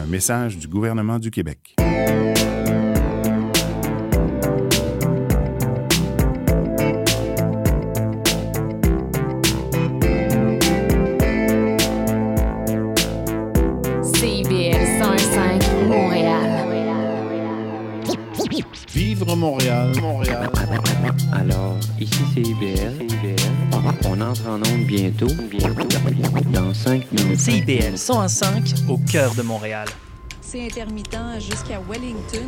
Un message du gouvernement du Québec. CIBL 105 Montréal. Vivre Montréal, Montréal. Alors, ici c'est IBL. On entre en onde bientôt. Bientôt. Dans 5 minutes. CIBL 105 au cœur de Montréal. C'est intermittent jusqu'à Wellington.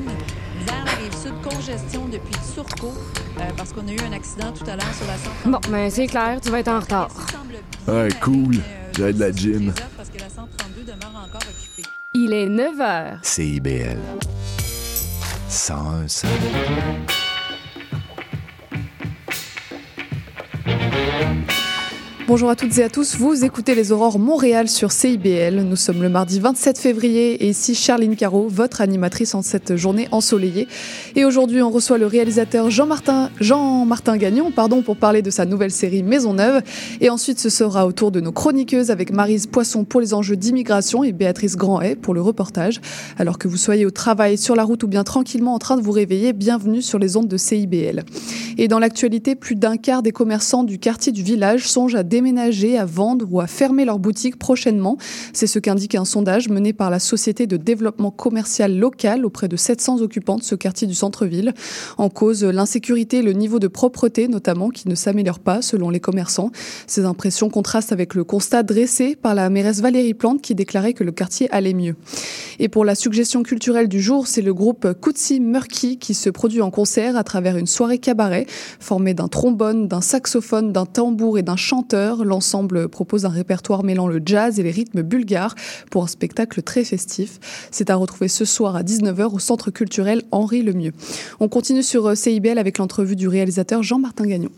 Vers la rive sud, congestion depuis Turcot, euh, parce qu'on a eu un accident tout à l'heure sur la 132. Bon, ben c'est clair, tu vas être en retard. Ouais, cool. J'ai de la gym. Parce que la 132 demeure encore occupée. Il est 9 h. CIBL. 101 Bonjour à toutes et à tous, vous écoutez les Aurores Montréal sur CIBL. Nous sommes le mardi 27 février et ici Charline Caro, votre animatrice en cette journée ensoleillée. Et aujourd'hui, on reçoit le réalisateur Jean-Martin Jean-Martin Gagnon pardon, pour parler de sa nouvelle série Maisonneuve. Et ensuite, ce sera au tour de nos chroniqueuses avec Marise Poisson pour les enjeux d'immigration et Béatrice Grandet pour le reportage. Alors que vous soyez au travail, sur la route ou bien tranquillement en train de vous réveiller, bienvenue sur les ondes de CIBL. Et dans l'actualité, plus d'un quart des commerçants du quartier du village songent à à vendre ou à fermer leur boutique prochainement. C'est ce qu'indique un sondage mené par la Société de développement commercial local auprès de 700 occupants de ce quartier du centre-ville. En cause, l'insécurité et le niveau de propreté notamment qui ne s'améliore pas selon les commerçants. Ces impressions contrastent avec le constat dressé par la mairesse Valérie Plante qui déclarait que le quartier allait mieux. Et pour la suggestion culturelle du jour, c'est le groupe Kutsi Murky qui se produit en concert à travers une soirée cabaret formée d'un trombone, d'un saxophone, d'un tambour et d'un chanteur. L'ensemble propose un répertoire mêlant le jazz et les rythmes bulgares pour un spectacle très festif. C'est à retrouver ce soir à 19h au Centre culturel Henri Lemieux. On continue sur euh, CIBL avec l'entrevue du réalisateur Jean-Martin Gagnon.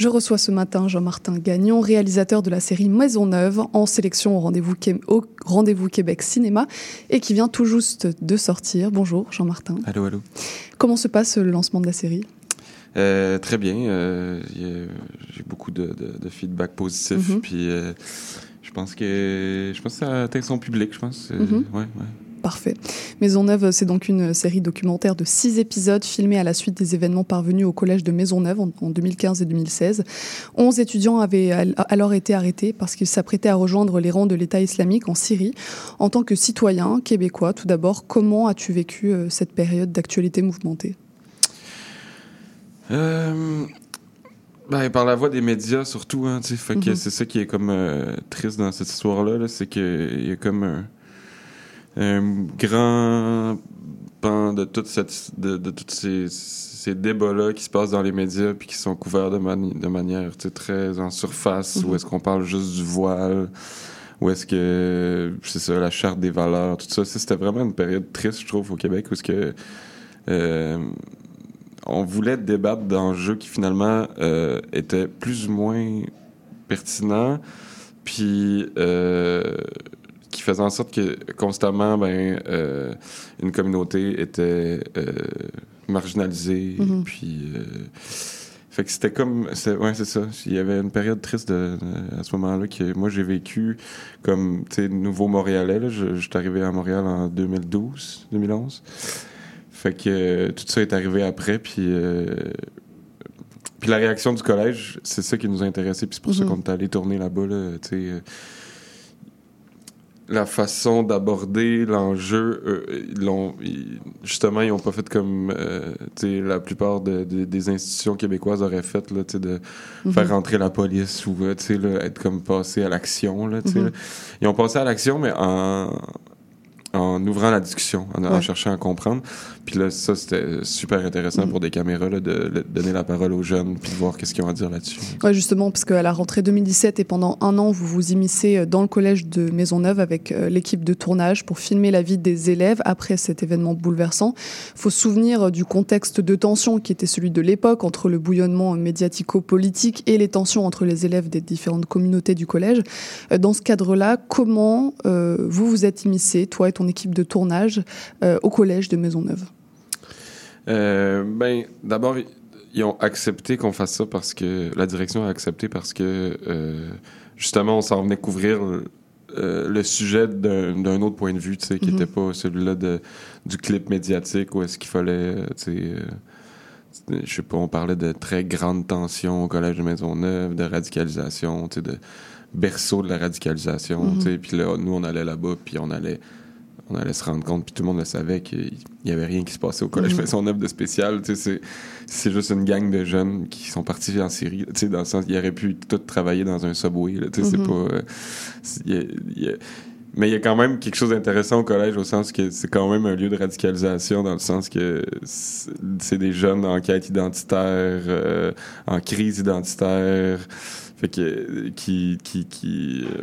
Je reçois ce matin Jean-Martin Gagnon, réalisateur de la série Maisonneuve, en sélection au rendez-vous, au rendez-vous Québec Cinéma, et qui vient tout juste de sortir. Bonjour Jean-Martin. Allô, allô. Comment se passe le lancement de la série? Euh, très bien. euh, J'ai beaucoup de, de, de feedback positif. Mhm. Puis euh, je pense que je pense que ça atteint son public. Je pense. Mhm. ouais, ouais. Parfait. Maisonneuve, c'est donc une série documentaire de six épisodes filmés à la suite des événements parvenus au collège de Maisonneuve en, en 2015 et 2016. Onze étudiants avaient al- alors été arrêtés parce qu'ils s'apprêtaient à rejoindre les rangs de l'État islamique en Syrie. En tant que citoyen québécois, tout d'abord, comment as-tu vécu euh, cette période d'actualité mouvementée? Euh, ben, par la voix des médias surtout, hein, que Mhm. c'est ça qui est comme euh, triste dans cette histoire-là, là, c'est qu'il y a comme un, un grand pan de toute cette, de, de tous ces, ces débats-là qui se passent dans les médias puis qui sont couverts de, mani- de manière très en surface, Mhm. où est-ce qu'on parle juste du voile, où est-ce que c'est ça, la charte des valeurs, tout ça. Ça, C'était vraiment une période triste, je trouve, au Québec, où est-ce que euh, on voulait débattre d'enjeux qui finalement euh, étaient plus ou moins pertinents, puis euh, qui faisaient en sorte que constamment, ben, euh, une communauté était euh, marginalisée, Mhm. puis. euh, fait que c'était comme. Ouais, c'est ça. Il y avait une période triste de, à ce moment-là que moi j'ai vécu comme, tu sais, nouveau Montréalais. là. Je, je suis arrivé à Montréal en 2012, 2011. Fait que tout ça est arrivé après, puis. puis la réaction du collège, c'est ça qui nous a intéressés, puis c'est pour ça Mhm. qu'on est allé tourner là-bas, là, tu sais. La façon d'aborder l'enjeu, euh, ils justement, ils n'ont pas fait comme euh, la plupart de- de- des institutions québécoises auraient fait, là, de Mhm. faire rentrer la police ou euh, là, être comme passé à l'action. là, tu sais, Mhm. Ils ont passé à l'action, mais en, en ouvrant la discussion, en, en Ouais. cherchant à comprendre. Puis là, ça, c'était super intéressant Mhm. pour des caméras, là, de, de donner la parole aux jeunes, puis de voir qu'est-ce qu'ils ont à dire là-dessus. Ouais, justement, parce qu'à la rentrée 2017 et pendant un an, vous vous immiscez euh, dans le collège de Maisonneuve avec euh, l'équipe de tournage pour filmer la vie des élèves après cet événement bouleversant. faut se souvenir euh, du contexte de tension qui était celui de l'époque entre le bouillonnement médiatico-politique et les tensions entre les élèves des différentes communautés du collège. Dans ce cadre-là, comment euh, vous vous êtes immiscé, toi et ton équipe de tournage, euh, au collège de Maisonneuve? Euh, ben, d'abord, ils- ont accepté qu'on fasse ça parce que la direction a accepté parce que euh, justement, on s'en venait couvrir euh, le sujet d'un autre point de vue, tu sais, qui Mhm. n'était pas celui-là de- du clip médiatique où est-ce qu'il fallait, tu sais. euh, je sais pas, on parlait de très grande tension au collège de Maisonneuve, de radicalisation, tu sais, de berceau de la radicalisation, Mhm. tu sais. Puis là, nous, on allait là-bas, puis on allait, on allait se rendre compte, puis tout le monde le savait qu'il y avait rien qui se passait au collège Mhm. Maisonneuve de spécial. C'est, juste une gang de jeunes qui sont partis en Syrie, tu sais, dans le sens, ils auraient pu tout travailler dans un subway, là, tu sais, c'est pas... euh, c'est- il y a- il y a- mais il y a quand même quelque chose d'intéressant au collège au sens que c'est quand même un lieu de radicalisation dans le sens que c'est c'est des jeunes en quête identitaire, euh, en crise identitaire, fait que qui qui qui euh,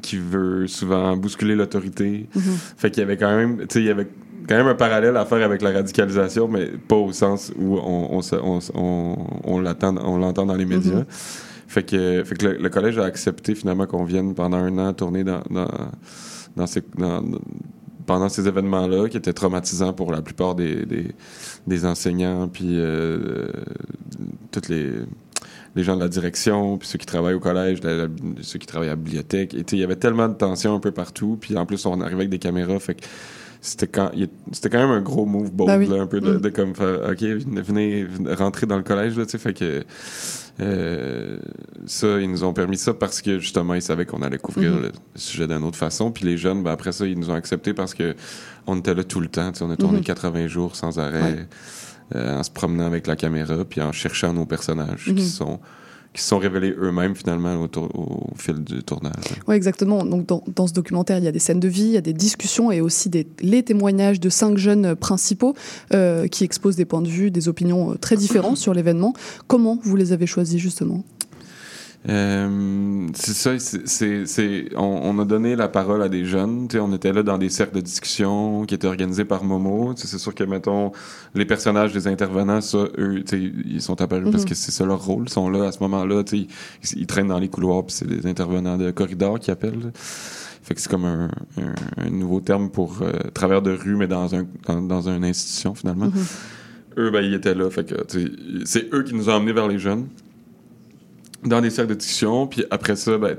qui veut souvent bousculer l'autorité. Mhm. Fait qu'il y avait quand même, tu sais, il y avait quand même un parallèle à faire avec la radicalisation, mais pas au sens où on, on, l'entend dans les médias. Mhm. Fait que, fait que le, le collège a accepté finalement qu'on vienne pendant un an tourner dans, dans, dans ces, dans- pendant ces événements-là qui étaient traumatisants pour la plupart des, des, des enseignants, puis euh, toutes les les gens de la direction, puis ceux qui travaillent au collège, la- la- ceux qui travaillent à la bibliothèque. Et tu sais, il y avait tellement de tension un peu partout, puis en plus, on arrivait avec des caméras, fait que c'était quand, c'était quand même un gros move bold, Bah oui. là, un peu de, Mm. de comme OK, venez, venez rentrer dans le collège, là, tu sais, fait que euh, ça, ils nous ont permis ça parce que justement, ils savaient qu'on allait couvrir Mhm. le sujet d'une autre façon. Puis les jeunes, ben, après ça, ils nous ont accepté parce que on était là tout le temps. tu sais, On a tourné Mhm. 80 jours sans arrêt, Ouais. Euh, en se promenant avec la caméra, puis en cherchant nos personnages Mhm. qui sont qui se sont révélés eux-mêmes finalement au, fil du tournage. Oui, exactement. Donc, dans, dans ce documentaire, il y a des scènes de vie, il y a des discussions et aussi des, les témoignages de cinq jeunes principaux euh, qui exposent des points de vue, des opinions euh, très différents sur l'événement. Comment vous les avez choisis, justement? Euh, c'est ça, c'est, c'est, on, on a donné la parole à des jeunes. Tu sais, on était là dans des cercles de discussion qui étaient organisés par Momo. Tu sais, c'est sûr que, mettons, les personnages des intervenants, ça, eux, tu sais, ils sont apparus parce Mhm. que c'est ça leur rôle. Ils sont là à ce moment-là. Tu sais, ils, ils traînent dans les couloirs, puis c'est des intervenants de corridor qui appellent. Fait que c'est comme un, un- un nouveau terme pour euh, travers de rue, mais dans un dans, dans une institution finalement. Mhm. Eux, ben, ils étaient là. Fait que, c'est eux qui nous ont emmenés vers les jeunes dans des cercles de discussion. Puis après ça, ben,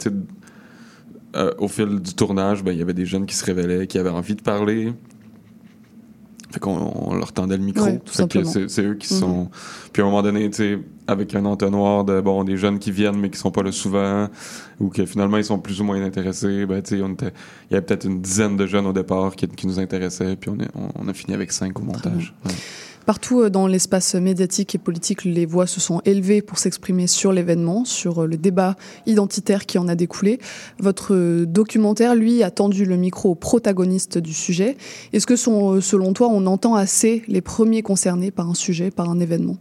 euh, au fil du tournage, ben, il y avait des jeunes qui se révélaient, qui avaient envie de parler. Fait qu'on on leur tendait le micro. Ouais, fait que c'est, eux qui Mhm. sont. Puis à un moment donné, tu sais, avec un entonnoir de bon, des jeunes qui viennent mais qui sont pas là souvent, ou que finalement ils sont plus ou moins intéressés, ben tu sais, était, il y avait peut-être une dizaine de jeunes au départ qui, qui nous intéressaient, puis on, est- on, on a fini avec cinq au montage. Ouais. Partout euh, dans l'espace médiatique et politique, les voix se sont élevées pour s'exprimer sur l'événement, sur euh, le débat identitaire qui en a découlé. Votre euh, documentaire, lui, a tendu le micro aux protagonistes du sujet. Est-ce que, selon toi, on entend assez les premiers concernés par un sujet, par un événement?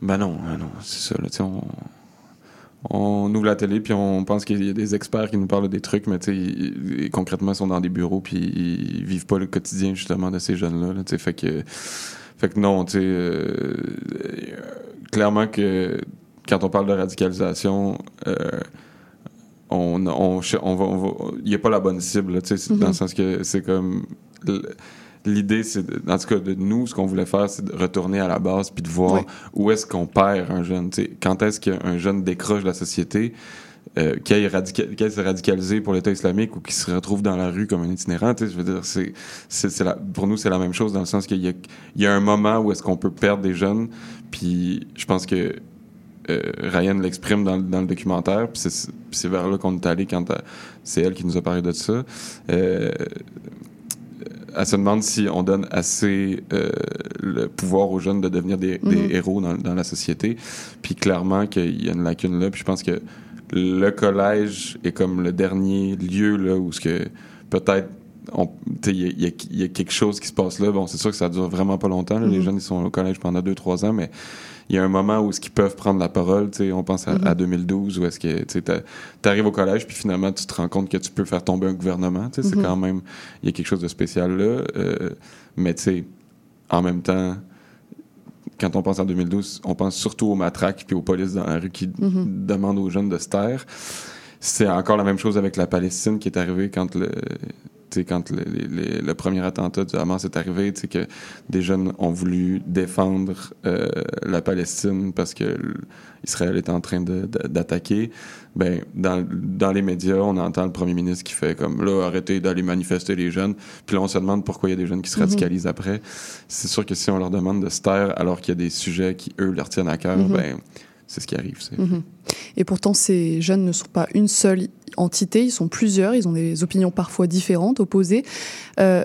Ben non, ben non, c'est ça. On, ouvre la télé puis on pense qu'il y a des experts qui nous parlent des trucs, mais tu sais, ils- ils- concrètement, ils sont dans des bureaux puis ils vivent pas le quotidien justement de ces jeunes-là. là, tu sais, fait que, fait que non, tu sais, euh, clairement que quand on parle de radicalisation, euh, on, on, on va, on va- il n'y a pas la bonne cible, là, tu sais, c'est Mhm. dans le sens que c'est comme l'idée, c'est, en tout cas de nous, ce qu'on voulait faire, c'est de retourner à la base puis de voir où est-ce qu'on perd un jeune, quand est-ce qu'un jeune décroche de la société, euh, aille se radicaliser pour l'État islamique ou qu'il se retrouve dans la rue comme un itinérant, tu sais, je veux dire, c'est, c'est, pour nous, c'est la même chose dans le sens qu'il y a, il y a un moment où est-ce qu'on peut perdre des jeunes, puis je pense que euh, Ryan l'exprime dans, le- dans le documentaire, puis c'est, vers là qu'on est allé quand elle- c'est elle qui nous a parlé de ça. Euh, elle se demande si on donne assez euh, le pouvoir aux jeunes de devenir des, des Mhm. héros dans, dans la société. Puis clairement qu'il y a une lacune là. Puis je pense que le collège est comme le dernier lieu là où ce que peut-être il y, a- y y quelque chose qui se passe là. Bon, c'est sûr que ça dure vraiment pas longtemps. là. Les Mhm. jeunes, ils sont au collège pendant deux, trois ans, mais il y a un moment où ce qu'ils peuvent prendre la parole. On pense à, Mhm. à 2012, où est-ce que tu arrives au collège, puis finalement, tu te rends compte que tu peux faire tomber un gouvernement. sais, Mhm. C'est quand même, il y a quelque chose de spécial là. Euh, mais tu sais, en même temps, quand on pense en 2012, on pense surtout aux matraques puis aux polices dans la rue qui demandent aux jeunes de se taire. C'est encore la même chose avec la Palestine qui est arrivée quand le, quand le, le premier attentat du Hamas est arrivé, tu sais, que des jeunes ont voulu défendre euh, la Palestine parce que Israël était en train d'attaquer. Ben, dans, dans les médias, on entend le premier ministre qui fait comme là, arrêtez d'aller manifester les jeunes. Puis là, on se demande pourquoi il y a des jeunes qui se Mhm. radicalisent après. C'est sûr que si on leur demande de se taire alors qu'il y a des sujets qui, eux, leur tiennent à cœur, Mhm. ben, c'est ce qui arrive. Mhm. Et pourtant, ces jeunes ne sont pas une seule entité, ils sont plusieurs, ils ont des opinions parfois différentes, opposées. Euh,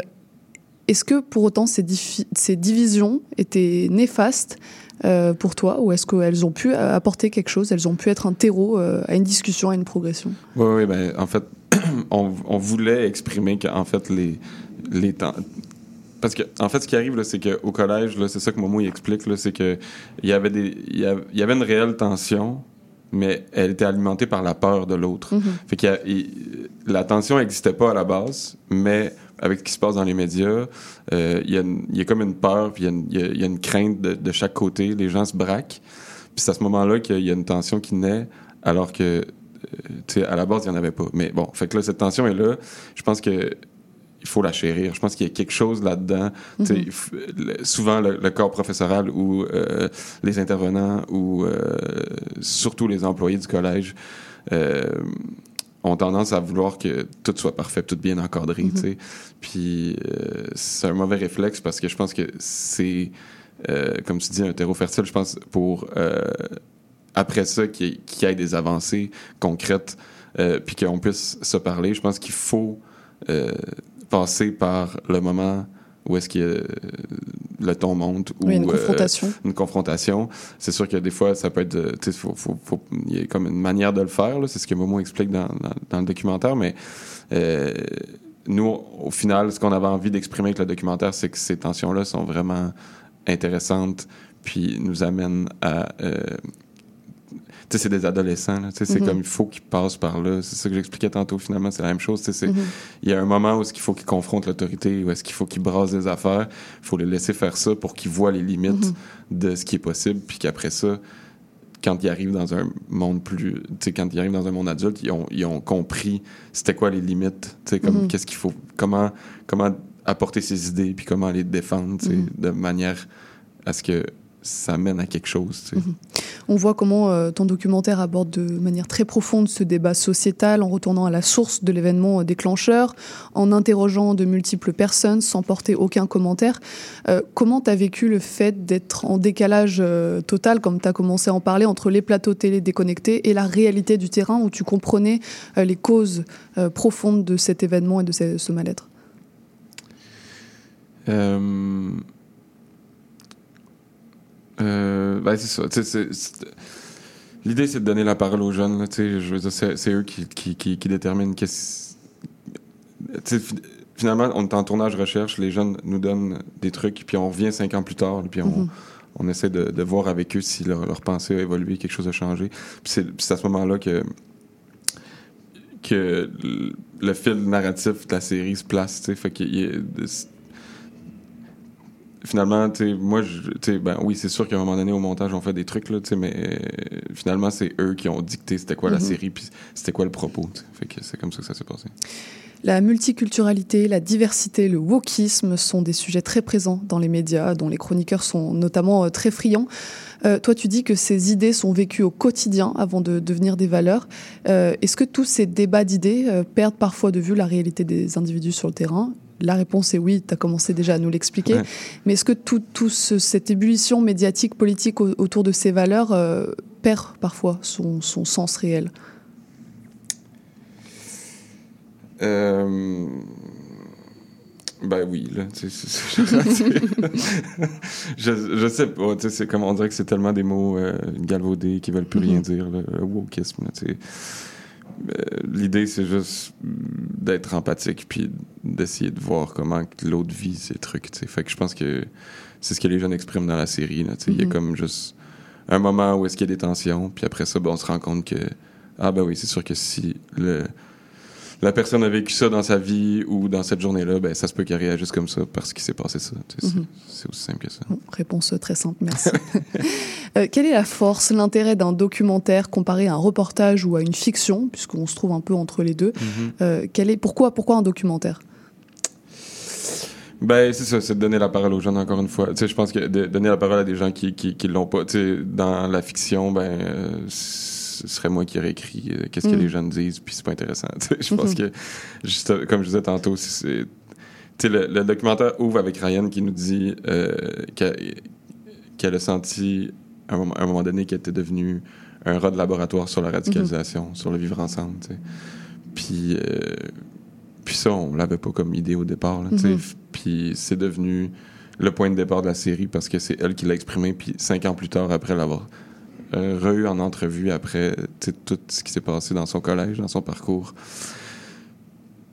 est-ce que pour autant ces, divisions étaient néfastes euh, pour toi ou est-ce qu'elles ont pu apporter quelque chose, elles ont pu être un terreau euh, à une discussion, à une progression? Oui, oui, ben, en fait, on, on voulait exprimer qu'en fait, les, les temps. Parce que, en fait, ce qui arrive, là, c'est qu'au collège, là, c'est ça que Momo il explique, là, c'est que il y avait des, il y avait, il y avait une réelle tension, mais elle était alimentée par la peur de l'autre. Fait il- la tension n'existait pas à la base, mais avec ce qui se passe dans les médias, euh, il y, a y comme une peur, il y a une, il y a- il y a une crainte de, de chaque côté. Les gens se braquent. Puis c'est à ce moment-là qu'il y a une tension qui naît, alors que, euh, tu sais, à la base, il n'y en avait pas. Mais bon, fait que là, cette tension est là. Je pense que il faut la chérir. Je pense qu'il y a quelque chose là-dedans. Mhm. le- souvent, le, le corps professoral ou euh, les intervenants ou euh, surtout les employés du collège euh, ont tendance à vouloir que tout soit parfait, tout bien encadré. Mhm. sais. Puis c'est un mauvais réflexe parce que je pense que c'est, comme tu dis, un terreau fertile, je pense, pour après ça qu'il y, ait- qu'il y ait des avancées concrètes euh, puis qu'on puisse se parler. Je pense qu'il faut euh, passer par le moment où est-ce que euh, le ton monte ou Oui, une euh, confrontation. une confrontation. C'est sûr que des fois, ça peut être. euh, Tu sais, il y a comme une manière de le faire. C'est ce que Momo explique dans, dans, dans le documentaire. Mais euh, nous, au final, ce qu'on avait envie d'exprimer avec le documentaire, c'est que ces tensions-là sont vraiment intéressantes, puis nous amènent à. Sais, c'est des adolescents. là. Tu sais, C'est Mhm. comme il faut qu'ils passent par là. C'est ça que j'expliquais tantôt. Finalement, c'est la même chose. Tu sais, c'est- Mhm. il y a un moment où est-ce qu'il faut qu'ils confrontent l'autorité, où est-ce qu'il faut qu'ils brassent des affaires. Il faut les laisser faire ça pour qu'ils voient les limites Mhm. de ce qui est possible, puis qu'après ça, quand ils arrivent dans un monde plus, tu sais, quand ils arrivent dans un monde adulte, ils ont, ils ont compris c'était quoi les limites, tu sais, comme qu'est-ce qu'il faut, comment, comment apporter ses idées, puis comment les défendre, tu sais, de manière à ce que ça mène à quelque chose, tu sais. Mhm. On voit comment euh, ton documentaire aborde de manière très profonde ce débat sociétal en retournant à la source de l'événement euh, déclencheur, en interrogeant de multiples personnes sans porter aucun commentaire. Euh, comment tu as vécu le fait d'être en décalage euh, total, comme tu as commencé à en parler, entre les plateaux télé déconnectés et la réalité du terrain où tu comprenais les causes profondes de cet événement et de ce, ce mal-être? Euh, ben, c'est ça. c'est- c'est- L'idée, c'est de donner la parole aux jeunes. là, tu sais, je veux dire, c'est, c'est eux qui, qui, qui, qui déterminent qu'est-ce. Finalement, on est en tournage recherche, les jeunes nous donnent des trucs, puis on revient cinq ans plus tard, puis on, Mhm. on essaie de, de voir avec eux si leur, leur pensée a évolué, quelque chose a changé. Puis c'est, puis c'est à ce moment-là que, que le- fil narratif de la série se place. Fait qu'il y a de- finalement, tu moi, tu ben oui, c'est sûr qu'à un moment donné, au montage, on fait des trucs, là, tu mais euh, finalement, c'est eux qui ont dicté c'était quoi la Mhm. série, puis c'était quoi le propos. tu sais. Fait que c'est comme ça que ça s'est passé. La multiculturalité, la diversité, le wokisme sont des sujets très présents dans les médias, dont les chroniqueurs sont notamment euh, très friands. Euh, toi, tu dis que ces idées sont vécues au quotidien avant de devenir des valeurs. Euh, Est-ce que tous ces débats d'idées euh, perdent parfois de vue la réalité des individus sur le terrain la réponse est oui, tu as commencé déjà à nous l'expliquer. Ouais. Mais est-ce que toute tout ce- cette ébullition médiatique, politique au- autour de ces valeurs euh, perd parfois son, son sens réel? Euh... Ben oui, là. c'est- c'est- je, je sais pas, c'est comme on dirait que c'est tellement des mots euh, galvaudés qui veulent plus rien Mhm. dire, le wokisme, là. Euh, L'idée, c'est juste d'être empathique, puis d'essayer de voir comment l'autre vit ces trucs. Fait que je pense que c'est ce que les jeunes expriment dans la série. là. Il y a Mhm. comme juste un moment où est-ce qu'il y a des tensions, puis après ça, ben, on se rend compte que ah ben oui, c'est sûr que si le la personne a vécu ça dans sa vie ou dans cette journée-là, ben ça se peut qu'elle réagisse comme ça parce qu'il s'est passé ça. C'est- Mhm. C'est aussi simple que ça. Bon, réponse très simple, merci. Euh, quelle est la force, l'intérêt d'un documentaire comparé à un reportage ou à une fiction, puisqu'on se trouve un peu entre les deux Euh, quel est, pourquoi, pourquoi un documentaire? Ben, c'est ça, c'est de donner la parole aux jeunes, encore une fois. Tu sais, je pense que de donner la parole à des gens qui, qui, qui l'ont pas. Tu sais, dans la fiction, ben, euh, ce serait moi qui aurais écrit euh, qu'est-ce que Mm. les jeunes disent, puis c'est pas intéressant. Je pense Mhm. que, juste, comme je disais tantôt, c'est. Le, le documentaire ouvre avec Ryan qui nous dit euh, qu'elle a senti, à un moment, à un moment donné, qu'elle était devenue un rat de laboratoire sur la radicalisation, sur le vivre ensemble. Puis, euh, puis ça, on l'avait pas comme idée au départ, là. Mhm. F- Puis c'est devenu le point de départ de la série parce que c'est elle qui l'a exprimé. Puis cinq ans plus tard, après l'avoir euh, re-eu en entrevue, après tout ce qui s'est passé dans son collège, dans son parcours.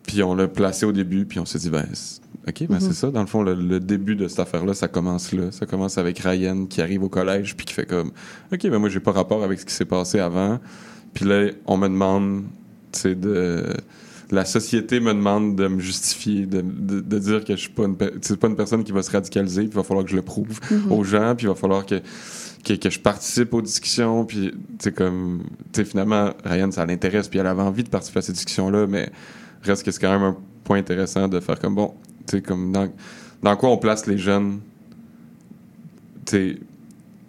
Puis on l'a placé au début, puis on s'est dit, ben, OK, ben Mhm. c'est ça. Dans le fond, le, le début de cette affaire-là, ça commence là. Ça commence avec Ryan qui arrive au collège, puis qui fait comme, OK, ben moi, j'ai pas rapport avec ce qui s'est passé avant. Puis là, on me demande, tu sais, de. La société me demande de me justifier, de, de, de dire que je suis pas une, pe- c'est pas une personne qui va se radicaliser, puis il va falloir que je le prouve Mhm. aux gens, puis il va falloir que, que, que je participe aux discussions, puis tu sais comme, tu finalement Ryan ça l'intéresse, puis elle avait envie de participer à ces discussions-là, mais reste que c'est quand même un point intéressant de faire comme bon, tu sais comme dans, dans quoi on place les jeunes, tu sais,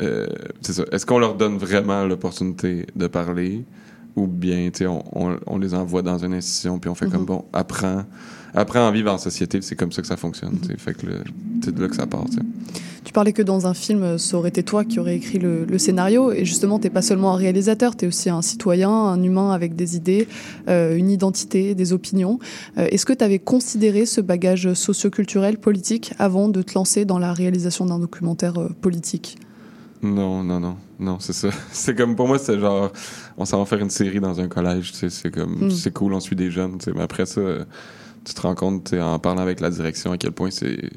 euh, c'est ça. Est-ce qu'on leur donne vraiment l'opportunité de parler? Ou bien, on, on, on les envoie dans une institution, puis on fait Mhm. comme, bon, apprends, apprends à vivre en société, c'est comme ça que ça fonctionne, sais. Fait que c'est de là que ça part, tu parlais que dans un film, ça aurait été toi qui aurais écrit le, le scénario. Et justement, tu n'es pas seulement un réalisateur, tu es aussi un citoyen, un humain avec des idées, euh, une identité, des opinions. Euh, Est-ce que tu avais considéré ce bagage socioculturel, politique, avant de te lancer dans la réalisation d'un documentaire euh, politique? Non, non, non, non, c'est ça. C'est comme, pour moi, c'est genre, on s'en va faire une série dans un collège, tu sais, c'est comme, Mm. c'est cool, on suit des jeunes, tu sais, mais après ça, tu te rends compte, tu sais, en parlant avec la direction, à quel point c'est,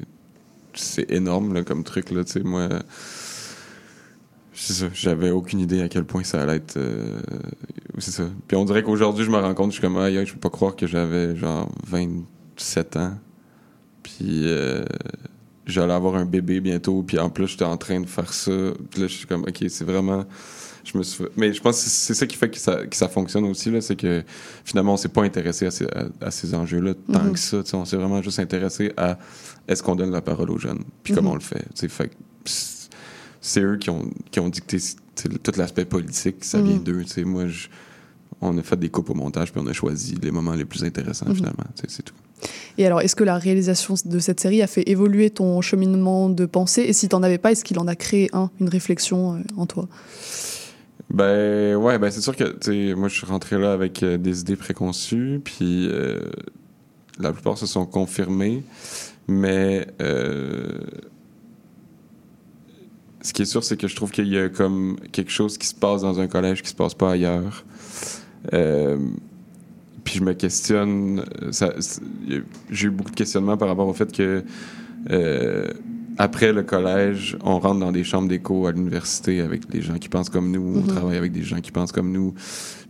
c'est énorme, là, comme truc, là, tu sais, moi, c'est ça, j'avais aucune idée à quel point ça allait être, euh, c'est ça. Puis on dirait qu'aujourd'hui, je me rends compte, je suis comme, aïe, je peux pas croire que j'avais, genre, 27 ans, puis euh, j'allais avoir un bébé bientôt, puis en plus, j'étais en train de faire ça. Puis là, je suis comme, OK, c'est vraiment... Je me suis... Mais je pense que c'est ça qui fait que ça, que ça fonctionne aussi, là, c'est que finalement, on s'est pas intéressé à ces, à, à ces enjeux-là tant Mhm. que ça. On s'est vraiment juste intéressé à est-ce qu'on donne la parole aux jeunes, puis comment Mhm. on le fait. Fait que c'est- eux qui ont, qui ont dicté tout l'aspect politique, ça Mhm. vient d'eux. tu sais. Moi, je- on a fait des coupes au montage, puis on a choisi les moments les plus intéressants, Mhm. finalement. C'est tout. Et alors, est-ce que la réalisation de cette série a fait évoluer ton cheminement de pensée? Et si t'en avais pas, est-ce qu'il en a créé un, une réflexion euh, en toi? Ben ouais, ben c'est sûr que moi je suis rentré là avec euh, des idées préconçues, puis euh, la plupart se sont confirmées, mais euh, ce qui est sûr, c'est que je trouve qu'il y a comme quelque chose qui se passe dans un collège qui se passe pas ailleurs. Euh, puis je me questionne, euh, j'ai eu beaucoup de questionnements par rapport au fait que euh, après le collège, on rentre dans des chambres d'écho à l'université avec des gens qui pensent comme nous, on Mhm. travaille avec des gens qui pensent comme nous.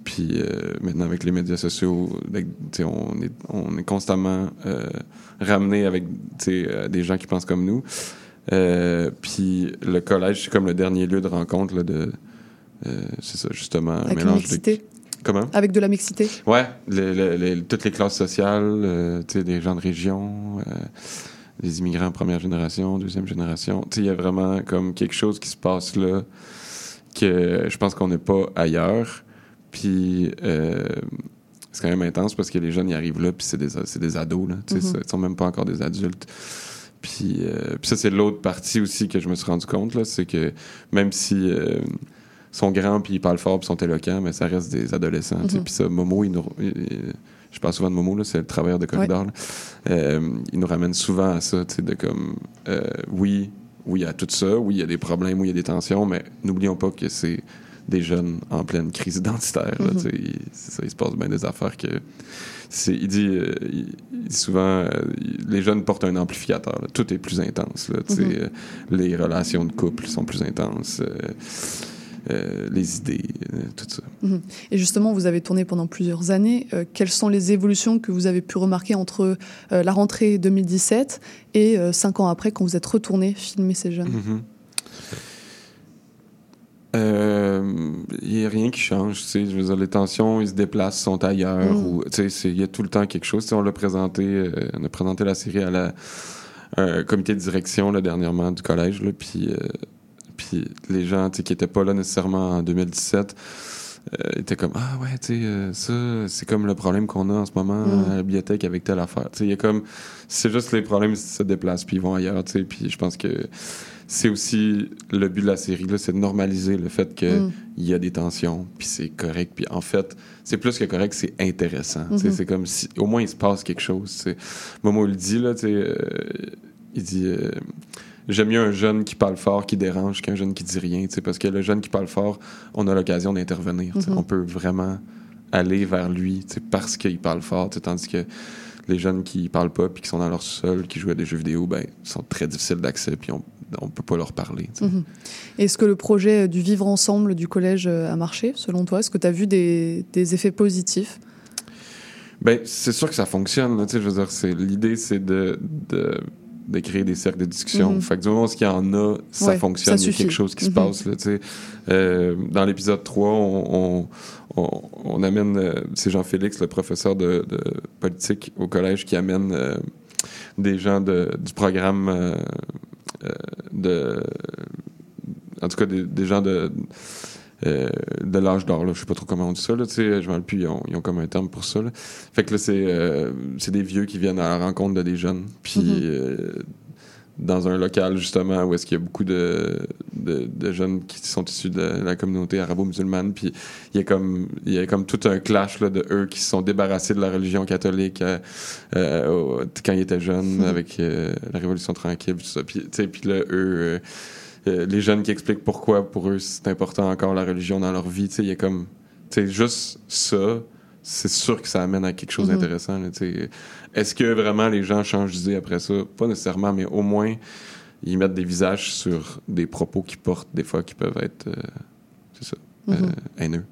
Puis euh, maintenant, avec les médias sociaux, avec, on, est, on est constamment euh, ramené avec des gens qui pensent comme nous. Euh, puis le collège, c'est comme le dernier lieu de rencontre là, de. c'est ça, justement, un mélange de. Comment? Avec de la mixité? Ouais, toutes les classes sociales, euh, tu sais, des gens de région, euh, les immigrants première génération, deuxième génération. Tu sais, il y a vraiment comme quelque chose qui se passe là que je pense qu'on n'est pas ailleurs. Puis euh, c'est quand même intense parce que les jeunes y arrivent là, puis c'est des, c'est des ados, là. Tu sais, ils sont même pas encore des adultes. Puis, puis ça, c'est l'autre partie aussi que je me suis rendu compte, là, c'est que même si sont grands, puis ils parlent fort, puis sont éloquents, mais ça reste des adolescents. Mhm. Puis ça, Momo, il nous, il- je parle souvent de Momo, c'est le travailleur de corridor. Euh, il nous ramène souvent à ça, de comme, euh, oui, oui, il y a tout ça, oui, il y a des problèmes, oui, il y a des tensions, mais n'oublions pas que c'est des jeunes en pleine crise identitaire. là, Mhm. il- ça, il se passe bien des affaires que. c'est- Il dit, euh, il- dit souvent, euh, les jeunes portent un amplificateur. là. Tout est plus intense. là, Mhm. les relations de couple sont plus intenses. Euh, les idées, euh, tout ça. Et justement, vous avez tourné pendant plusieurs années. Euh, quelles sont les évolutions que vous avez pu remarquer entre la rentrée 2017 et cinq ans après, quand vous êtes retourné filmer ces jeunes? Mhm. Euh, Il n'y a rien qui change. Je veux dire, les tensions, ils se déplacent, sont ailleurs. Mm. c'est- il y a tout le temps quelque chose. On l'a présenté, euh, on a présenté la série à la comité de direction là, dernièrement du collège, puis, puis les gens qui n'étaient pas là nécessairement en 2017 euh, étaient comme Ah ouais, tu sais, euh, ça, c'est comme le problème qu'on a en ce moment Mm. à la bibliothèque avec telle affaire. Tu sais, il y a comme. C'est juste les problèmes se déplacent, puis ils vont ailleurs, tu sais. Puis je pense que c'est aussi le but de la série, là, c'est de normaliser le fait qu'il Mm. y a des tensions, puis c'est correct. Puis en fait, c'est plus que correct, c'est intéressant. Mhm. C'est comme si, au moins, il se passe quelque chose. Momo le dit, là, tu sais, euh, il dit J'aime mieux un jeune qui parle fort, qui dérange, qu'un jeune qui dit rien. Parce que le jeune qui parle fort, on a l'occasion d'intervenir. Mhm. On peut vraiment aller vers lui parce qu'il parle fort. Tandis que les jeunes qui parlent pas puis qui sont dans leur sol, qui jouent à des jeux vidéo, ben, sont très difficiles d'accès puis on, on peut pas leur parler. Mhm. Est-ce que le projet du vivre ensemble du collège euh, a marché, selon toi? Est-ce que tu as vu des, des effets positifs? Ben, c'est sûr que ça fonctionne. Là, tu sais, je veux dire, c'est, l'idée, c'est de, de, de créer des cercles de discussion. Mhm. Fait que du moment où il y en a, ça Ouais, fonctionne. ça il y a quelque chose qui se Mhm. passe. Là. Euh, dans l'épisode 3, on, on, on, on amène, euh, c'est Jean-Félix, le professeur de, de politique au collège, qui amène euh, des gens de, du programme de. En tout cas, des, des gens de. Euh, de l'âge d'or, là. je sais pas trop comment on dit ça, là, tu sais, je m'en rappelle plus, ils ont, ils ont comme un terme pour ça. Là. Fait que là, c'est euh, c'est des vieux qui viennent à la rencontre de des jeunes. Puis Mhm. euh, dans un local, justement, où est-ce qu'il y a beaucoup de, de, de jeunes qui sont issus de la communauté arabo-musulmane. Puis il y a comme il y a comme tout un clash là, de eux qui se sont débarrassés de la religion catholique euh, euh, quand ils étaient jeunes, Mhm. avec euh, la Révolution tranquille, tout ça. Puis, tu sais, puis là, eux... euh, les jeunes qui expliquent pourquoi pour eux c'est important encore la religion dans leur vie, tu sais, il y a comme, tu sais, juste ça, c'est sûr que ça amène à quelque chose d'intéressant. là, tu sais. Est-ce que vraiment les gens changent d'idée après ça? Pas nécessairement, mais au moins ils mettent des visages sur des propos qui portent des fois qui peuvent être, euh, c'est ça, euh, Mhm. haineux.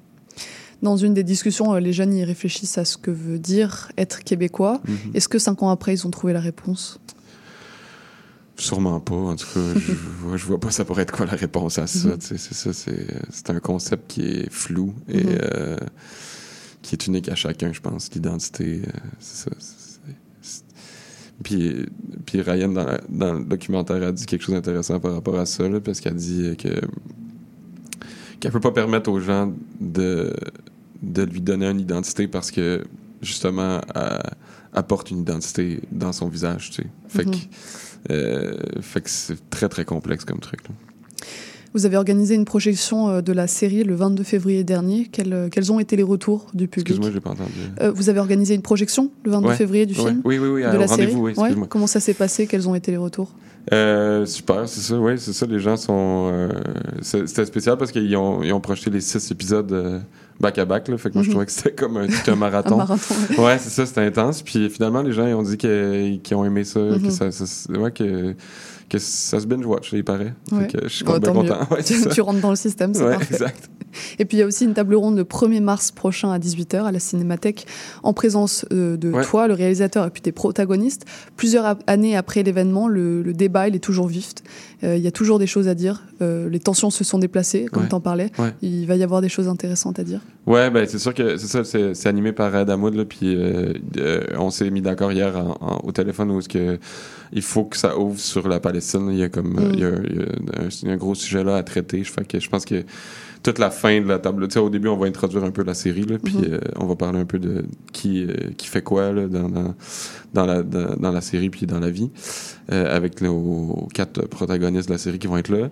Dans une des discussions, les jeunes y réfléchissent à ce que veut dire être québécois. Mhm. Est-ce que cinq ans après, ils ont trouvé la réponse? Sûrement pas. En tout cas, je, vois- je vois pas ça pourrait être quoi la réponse à ça. Mhm. C'est ça, c'est un concept qui est flou et Mhm. euh, qui est unique à chacun, je pense. L'identité, euh, c'est ça. Puis, puis Ryan, dans, la- dans le documentaire, a dit quelque chose d'intéressant par rapport à ça, là, parce qu'elle dit que qu'elle peut pas permettre aux gens de, de lui donner une identité parce que, justement, apporte une identité dans son visage, tu sais. Fait que euh, fait que c'est très très complexe comme truc. là. Vous avez organisé une projection euh, de la série le 22 février dernier. Quels, euh, quels ont été les retours du public? Excuse-moi, j'ai pas entendu. Euh, Vous avez organisé une projection le 22 Ouais, février du Ouais. film Oui, oui, oui, de la série oui. Comment ça s'est passé? Quels ont été les retours? Euh, super, c'est ça, oui, c'est ça. Les gens sont. euh, c'était spécial parce qu'ils ont, ils ont projeté les six épisodes euh, back à back, là. Fait que moi, je Mhm. trouvais que c'était comme un, un Un marathon. ouais. Ouais, c'est ça, c'était intense. Puis finalement, les gens ils ont dit qu'ils ont aimé ça, Mhm. que ça, ça- ouais, que, que ça se binge-watch, il paraît. Ouais. Fait que je suis content. Ouais, c'est tu, ça. tu rentres dans le système, c'est Ouais, parfait. exact. Et puis il y a aussi une table ronde le 1er mars prochain à 18h à la Cinémathèque en présence euh, de Ouais. toi, le réalisateur et puis des protagonistes. Plusieurs années après l'événement, le, le débat il est toujours vif. Euh, il y a toujours des choses à dire. Euh, les tensions se sont déplacées, comme Ouais. tu en parlais. Ouais. Il va y avoir des choses intéressantes à dire. Ouais, ben c'est sûr que c'est ça, c'est animé par Ed Hamoud, là, puis on s'est mis d'accord hier en- en- au téléphone où est-ce que il faut que ça ouvre sur la Palestine. Il y a comme Mm. il, y a, il y a un, gros sujet là à traiter. Je, que je pense que toute la fin de la table, tu sais, au début on va introduire un peu la série, là, puis Mhm. euh, on va parler un peu de qui euh, qui fait quoi là, dans, dans, dans la dans, la série puis dans la vie, euh, avec nos quatre protagonistes de la série qui vont être là.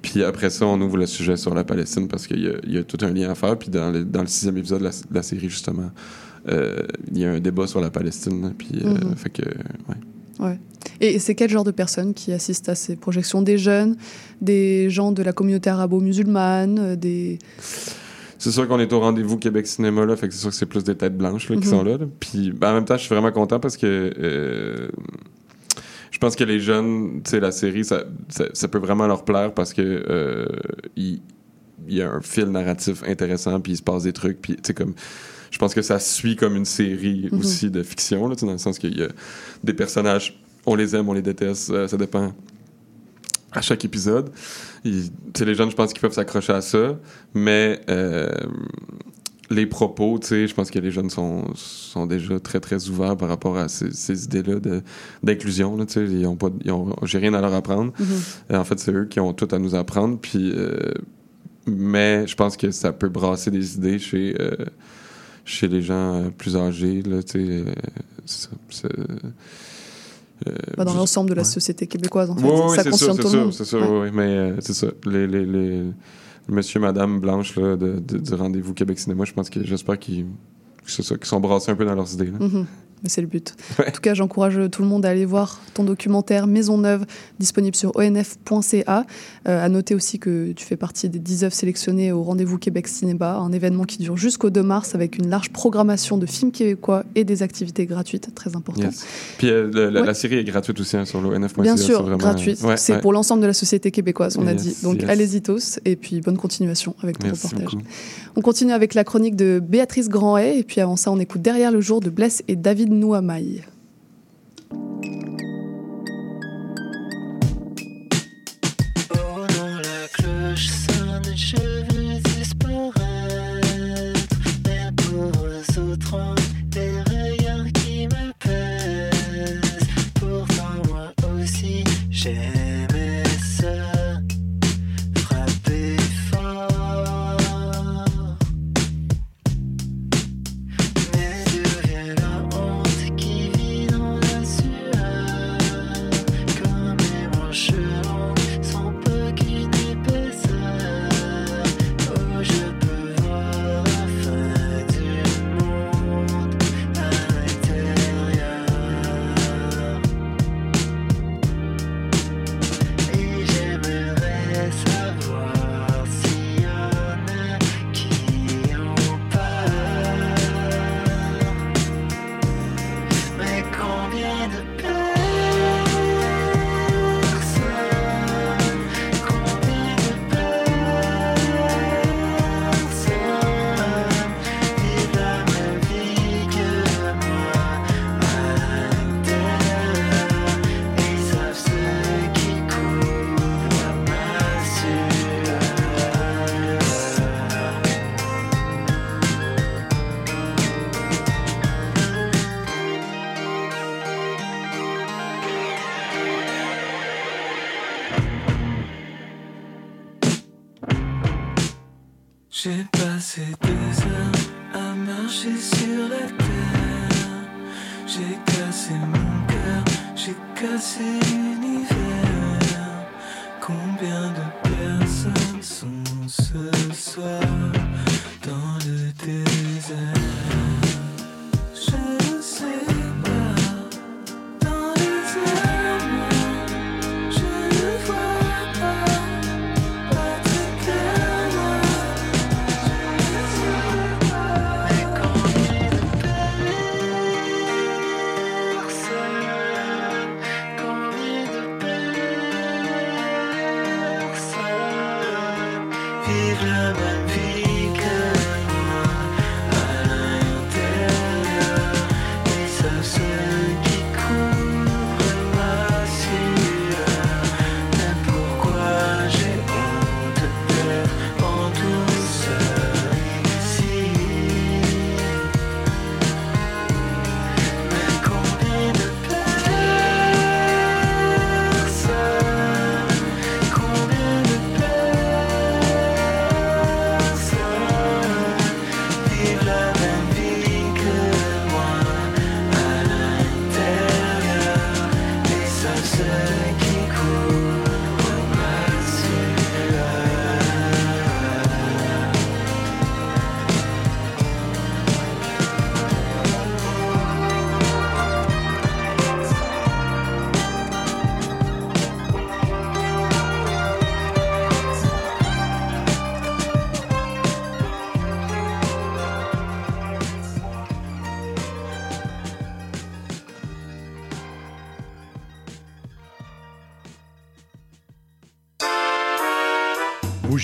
Puis après ça, on ouvre le sujet sur la Palestine parce qu'il y, y a tout un lien à faire. Puis dans le, dans le sixième épisode de la, de la série, justement, il y a un débat sur la Palestine. Puis, Mhm. fait que, ouais. Et c'est quel genre de personnes qui assistent à ces projections? Des jeunes, des gens de la communauté arabo-musulmane, euh, des... C'est sûr qu'on est au rendez-vous Québec Cinéma, là, fait que c'est sûr que c'est plus des têtes blanches là, qui Mhm. sont là. là. Puis ben, en même temps, je suis vraiment content parce que euh, je pense que les jeunes, tu sais, la série, ça, ça, ça peut vraiment leur plaire parce que euh, il, il y a un fil narratif intéressant, puis il se passe des trucs, puis tu sais, comme. Je pense que ça suit comme une série Mhm. aussi de fiction, là, dans le sens qu'il y a des personnages, on les aime, on les déteste, euh, ça dépend à chaque épisode. Il- les jeunes, je pense qu'ils peuvent s'accrocher à ça, mais euh, les propos, je pense que les jeunes sont, sont déjà très, très ouverts par rapport à ces, ces idées-là de- d'inclusion. là. Ils ont pas, ils ont- j'ai rien à leur apprendre. Mhm. En fait, c'est eux qui ont tout à nous apprendre. Puis, euh, mais je pense que ça peut brasser des idées chez, euh, chez les gens euh, plus âgés. Là, tu sais, euh, c'est euh, Bah, dans l'ensemble de la ouais. société québécoise, en fait. Oui, oui, ça c'est concerne sûr, tout le monde. c'est sûr, Ouais. oui, mais euh, c'est ça. Les, les, les, monsieur, madame Blanche là, de, de- du rendez-vous Québec Cinéma, je pense que j'espère qu'ils sont brassés un peu dans leurs idées. Là. Mhm. Mais c'est le but. Ouais. En tout cas, j'encourage tout le monde à aller voir ton documentaire Maison Neuve, disponible sur onf.ca. Euh, à noter aussi que tu fais partie des 10 œuvres sélectionnées au Rendez-vous Québec Cinéma, un événement qui dure jusqu'au 2 mars avec une large programmation de films québécois et des activités gratuites, très important. Yes. Puis euh, la, Ouais. la série est gratuite aussi hein, sur l'ONF.ca. Bien sûr, vraiment- gratuite. Ouais, c'est pour l'ensemble de la société québécoise, on a dit. Donc yes. allez-y tous, et puis bonne continuation avec ton Merci reportage. beaucoup. On continue avec la chronique de Béatrice Grandet, et puis avant ça, on écoute Derrière le jour de Bless et David Nouamaï. Vive la bonne vie.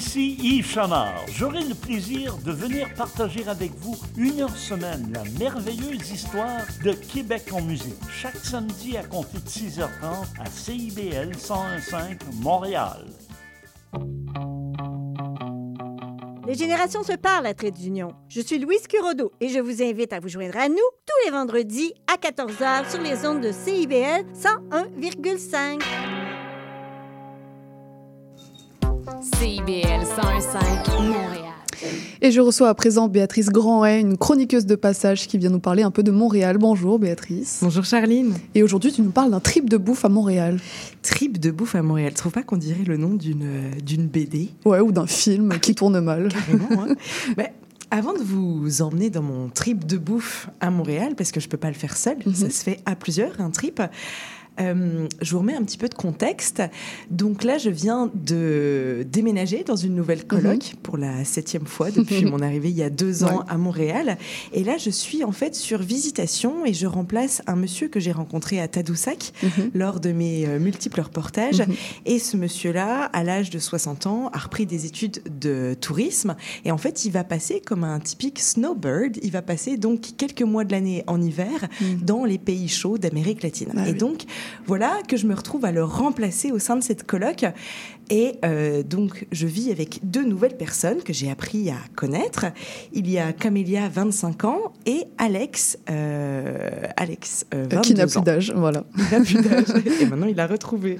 Ici Yves Chamard. J'aurai le plaisir de venir partager avec vous une heure semaine la merveilleuse histoire de Québec en musique. Chaque samedi à compter de 6h30 à CIBL 1015 Montréal. Les générations se parlent à Trait d'Union. Je suis Louise Curodo et je vous invite à vous joindre à nous tous les vendredis à 14h sur les ondes de CIBL 101,5. CIBL 101.5 Montréal. Et je reçois à présent Béatrice Grandet, une chroniqueuse de passage qui vient nous parler un peu de Montréal. Bonjour Béatrice. Bonjour Charline. Et aujourd'hui, tu nous parles d'un trip de bouffe à Montréal. Trip de bouffe à Montréal. Tu trouves pas qu'on dirait le nom d'une euh, d'une BD Ouais, ou d'un film qui tourne mal. Carrément, hein. Mais avant de vous emmener dans mon trip de bouffe à Montréal, parce que je peux pas le faire seul, ça se fait à plusieurs, un trip. Euh, je vous remets un petit peu de contexte. Donc là, je viens de déménager dans une nouvelle coloc pour la septième fois depuis mon arrivée il y a deux ans Ouais. à Montréal. Et là, je suis en fait sur visitation et je remplace un monsieur que j'ai rencontré à Tadoussac lors de mes euh, multiples reportages. Mhm. Et ce monsieur-là, à l'âge de 60 ans, a repris des études de tourisme. Et en fait, il va passer comme un typique snowbird. Il va passer donc quelques mois de l'année en hiver dans les pays chauds d'Amérique latine. Ah et oui. donc, voilà que je me retrouve à le remplacer au sein de cette coloc. Et euh, donc, je vis avec deux nouvelles personnes que j'ai appris à connaître. Il y a Camélia, 25 ans, et Alex, euh, Alex, euh, 22 qui n'a plus d'âge, voilà. Il n'a plus d'âge. Et maintenant, il l'a retrouvé.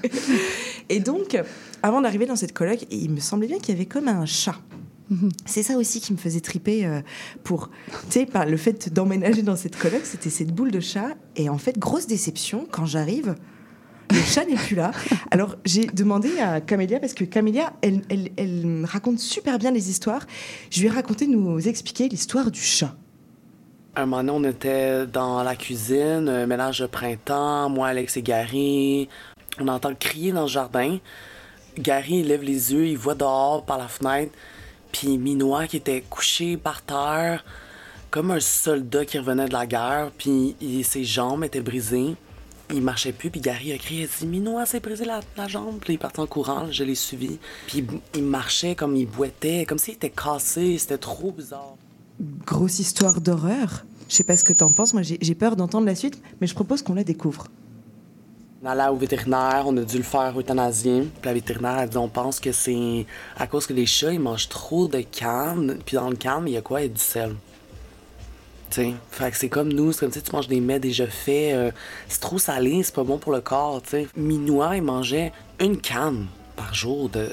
Et donc, avant d'arriver dans cette coloc, il me semblait bien qu'il y avait comme un chat. C'est ça aussi qui me faisait triper euh, pour, tu sais, par le fait d'emménager dans cette coloc, c'était cette boule de chat. Et en fait, grosse déception, quand j'arrive, le chat n'est plus là. Alors, j'ai demandé à Camélia, parce que Camélia, elle, elle, elle raconte super bien les histoires. Je lui ai raconté de nous expliquer l'histoire du chat. Un moment donné, on était dans la cuisine, un mélange de printemps, moi, Alex et Gary. On entend crier dans le jardin. Gary, il lève les yeux, il voit dehors par la fenêtre. Puis Minois qui était couché par terre, comme un soldat qui revenait de la guerre. Puis ses jambes étaient brisées. Il marchait plus, puis Gary a crié, il dit Minois s'est brisé la, jambe. Puis il parti en courant, je l'ai suivi. Puis il, marchait comme il boitait, comme s'il était cassé, c'était trop bizarre. Grosse histoire d'horreur. Je sais pas ce que t'en penses. Moi, j'ai peur d'entendre la suite, mais je propose qu'on la découvre. On allait au vétérinaire, on a dû le faire euthanasier. Puis la vétérinaire a dit on pense que c'est à cause que les chats ils mangent trop de canne. Puis dans le canne, il y a quoi? Il y a du sel. Tu sais, fait que c'est comme nous, c'est comme si tu manges des mets déjà faits. euh, c'est trop salé, c'est pas bon pour le corps, tu sais. Minois, il mangeait une canne par jour de.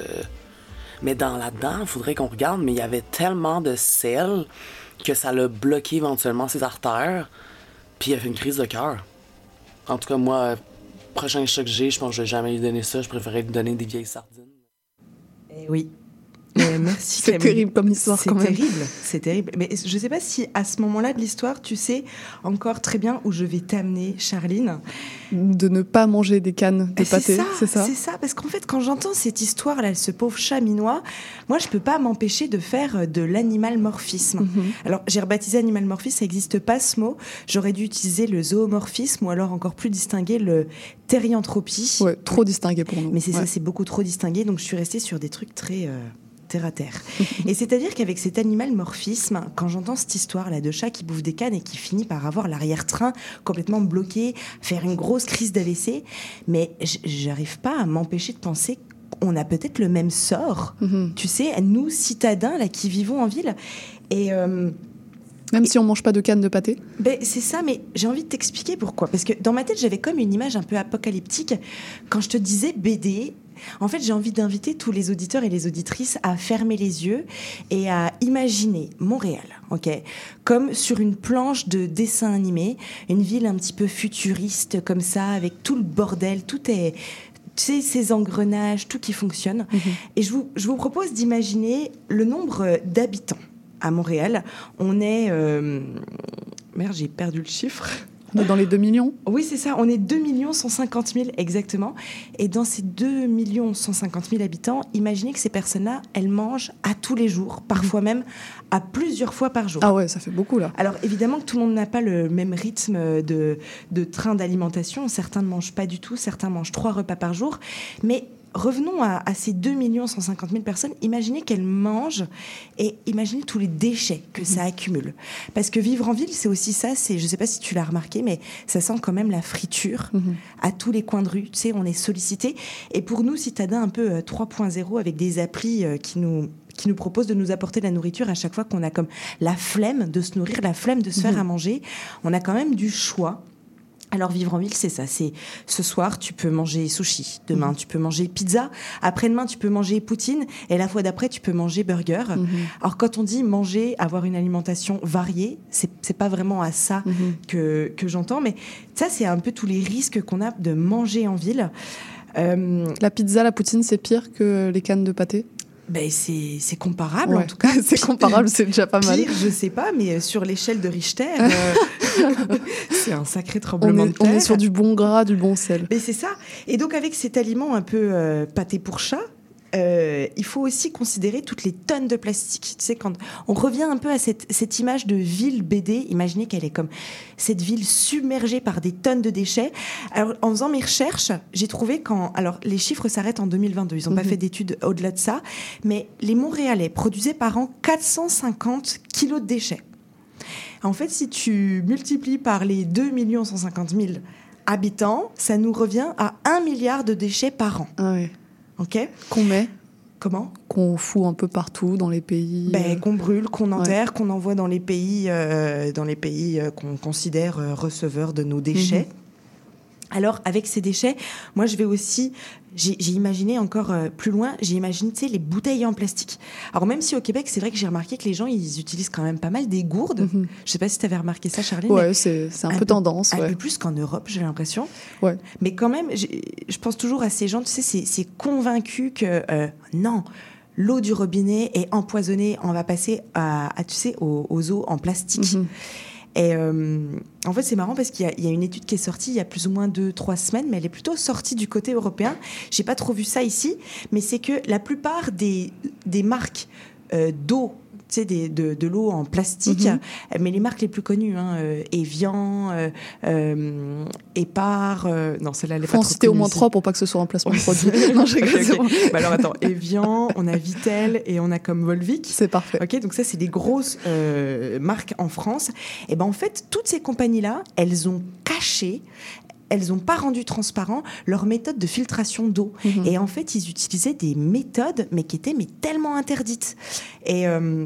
Mais dans là-dedans, il faudrait qu'on regarde, mais il y avait tellement de sel que ça l'a bloqué éventuellement ses artères. Puis il a fait une crise de cœur. En tout cas, moi, prochain chat que j'ai, je pense que je vais jamais lui donner ça. Je préférais lui donner des vieilles sardines. Eh oui. Merci. C'est terrible comme histoire, C'est quand même. terrible, c'est terrible. Mais je sais pas si à ce moment-là de l'histoire, tu sais encore très bien où je vais t'amener, Charline. De ne pas manger des cannes de Eh, pâté, c'est ça, c'est ça parce qu'en fait, quand j'entends cette histoire-là, ce pauvre chat minois, moi, je peux pas m'empêcher de faire euh, de l'animal morphisme. Mhm. Alors, j'ai rebaptisé animal morphisme, ça n'existe pas ce mot. J'aurais dû utiliser le zoomorphisme ou alors encore plus distinguer le thérianthropie. Ouais, trop distingué pour nous. Mais c'est ça, c'est beaucoup trop distingué, donc je suis restée sur des trucs très euh, terre à terre. et c'est-à-dire qu'avec cet animal morphisme, quand j'entends cette histoire-là de chat qui bouffe des cannes et qui finit par avoir l'arrière-train complètement bloqué, faire une grosse crise d'AVC, mais j'arrive pas à m'empêcher de penser qu'on a peut-être le même sort, Mhm. tu sais, nous, citadins, là, qui vivons en ville. Et. euh, Même si on mange pas de canne de pâté Ben, c'est ça, mais j'ai envie de t'expliquer pourquoi. Parce que dans ma tête, j'avais comme une image un peu apocalyptique quand je te disais BD. En fait, j'ai envie d'inviter tous les auditeurs et les auditrices à fermer les yeux et à imaginer Montréal, ok, comme sur une planche de dessin animé, une ville un petit peu futuriste comme ça, avec tout le bordel, tout est, tu sais, ces engrenages, tout qui fonctionne. Et je vous, je vous propose d'imaginer le nombre d'habitants à Montréal. On est. euh, Merde, j'ai perdu le chiffre. On est dans les 2 millions Oui, c'est ça. On est 2 150 000 exactement. Et dans ces 2 150 000 habitants, imaginez que ces personnes-là, elles mangent à tous les jours, parfois même à plusieurs fois par jour. Ah ouais, ça fait beaucoup là. Alors évidemment que tout le monde n'a pas le même rythme de, de train d'alimentation. Certains ne mangent pas du tout, certains mangent trois repas par jour. Mais revenons à, à ces 2 150 000 personnes. Imaginez qu'elles mangent et imaginez tous les déchets que ça accumule. Parce que vivre en ville, c'est aussi ça. C'est, je ne sais pas si tu l'as remarqué, mais ça sent quand même la friture à tous les coins de rue. Tu sais, on est sollicité. Et pour nous, citadins un peu euh, 3.0 avec des applis euh, qui nous qui nous proposent de nous apporter de la nourriture à chaque fois qu'on a comme la flemme de se nourrir, la flemme de se faire Mhm. à manger, on a quand même du choix. Alors vivre en ville, c'est ça. C'est ce soir, tu peux manger sushi. Demain, tu peux manger pizza. Après-demain, tu peux manger poutine. Et la fois d'après, tu peux manger burger. Alors quand on dit manger, avoir une alimentation variée, c'est c'est pas vraiment à ça que, que j'entends. Mais ça, c'est un peu tous les risques qu'on a de manger en ville. Euh, La pizza, la poutine, c'est pire que les cannes de pâté? Ben c'est c'est comparable en tout cas. c'est comparable, c'est déjà pas mal. Pire, je sais pas, mais euh, sur l'échelle de Richter, euh, c'est un sacré On tremblement est, de on terre. est sur du bon gras, du bon sel. Mais c'est ça. Et donc avec cet aliment un peu euh, pâté pour chat, euh, il faut aussi considérer toutes les tonnes de plastique. Tu sais, quand on revient un peu à cette, cette image de ville BD, imaginez qu'elle est comme cette ville submergée par des tonnes de déchets. Alors, en faisant mes recherches, j'ai trouvé quand. Alors, les chiffres s'arrêtent en 2022. Ils n'ont pas Mhm. fait d'études au-delà de ça. Mais les Montréalais produisaient par an 450 kilos de déchets. En fait, si tu multiplies par les 2 150 000 habitants, ça nous revient à 1 milliard de déchets par an. Ah ouais. OK? Qu'on met? Comment? Qu'on fout un peu partout dans les pays. ben, euh, Qu'on brûle, qu'on enterre, qu'on envoie dans les pays, euh, dans les pays euh, qu'on considère receveurs de nos déchets. Alors, avec ces déchets, moi, je vais aussi. J'ai imaginé encore euh, plus loin, j'ai imaginé, tu sais, les bouteilles en plastique. Alors, même si au Québec, c'est vrai que j'ai remarqué que les gens, ils utilisent quand même pas mal des gourdes. Je sais pas si tu avais remarqué ça, Charline. Ouais, c'est un, peu tendance. Un ouais. peu plus qu'en Europe, j'ai l'impression. Ouais. Mais quand même, je pense toujours à ces gens, tu sais, c'est- convaincu que euh, non, l'eau du robinet est empoisonnée, on va passer à, à, tu sais, aux, aux eaux en plastique. Mhm. Et euh, en fait, c'est marrant parce qu'il y, a- une étude qui est sortie il y a plus ou moins deux, trois semaines, mais elle est plutôt sortie du côté européen. J'ai pas trop vu ça ici, mais c'est que la plupart des, marques euh, d'eau, sais, des- de, de l'eau en plastique, Mhm. mais les marques les plus connues, hein, euh, Evian, euh, euh, Épar, euh, non, celle-là, elle est Faut pas en trop citer au moins trois pour pas que ce soit un placement de produit. non, je rigole, Ok, c'est ok. bon. Bah alors attends, Evian, on a Vitel et on a comme Volvic. C'est parfait. Ok, donc ça c'est des grosses marques en France. Et ben en fait, toutes ces compagnies-là, elles ont caché. Elles n'ont pas rendu transparent leur méthode de filtration d'eau. Mhm. Et en fait, ils utilisaient des méthodes, mais qui étaient mais tellement interdites. Et euh,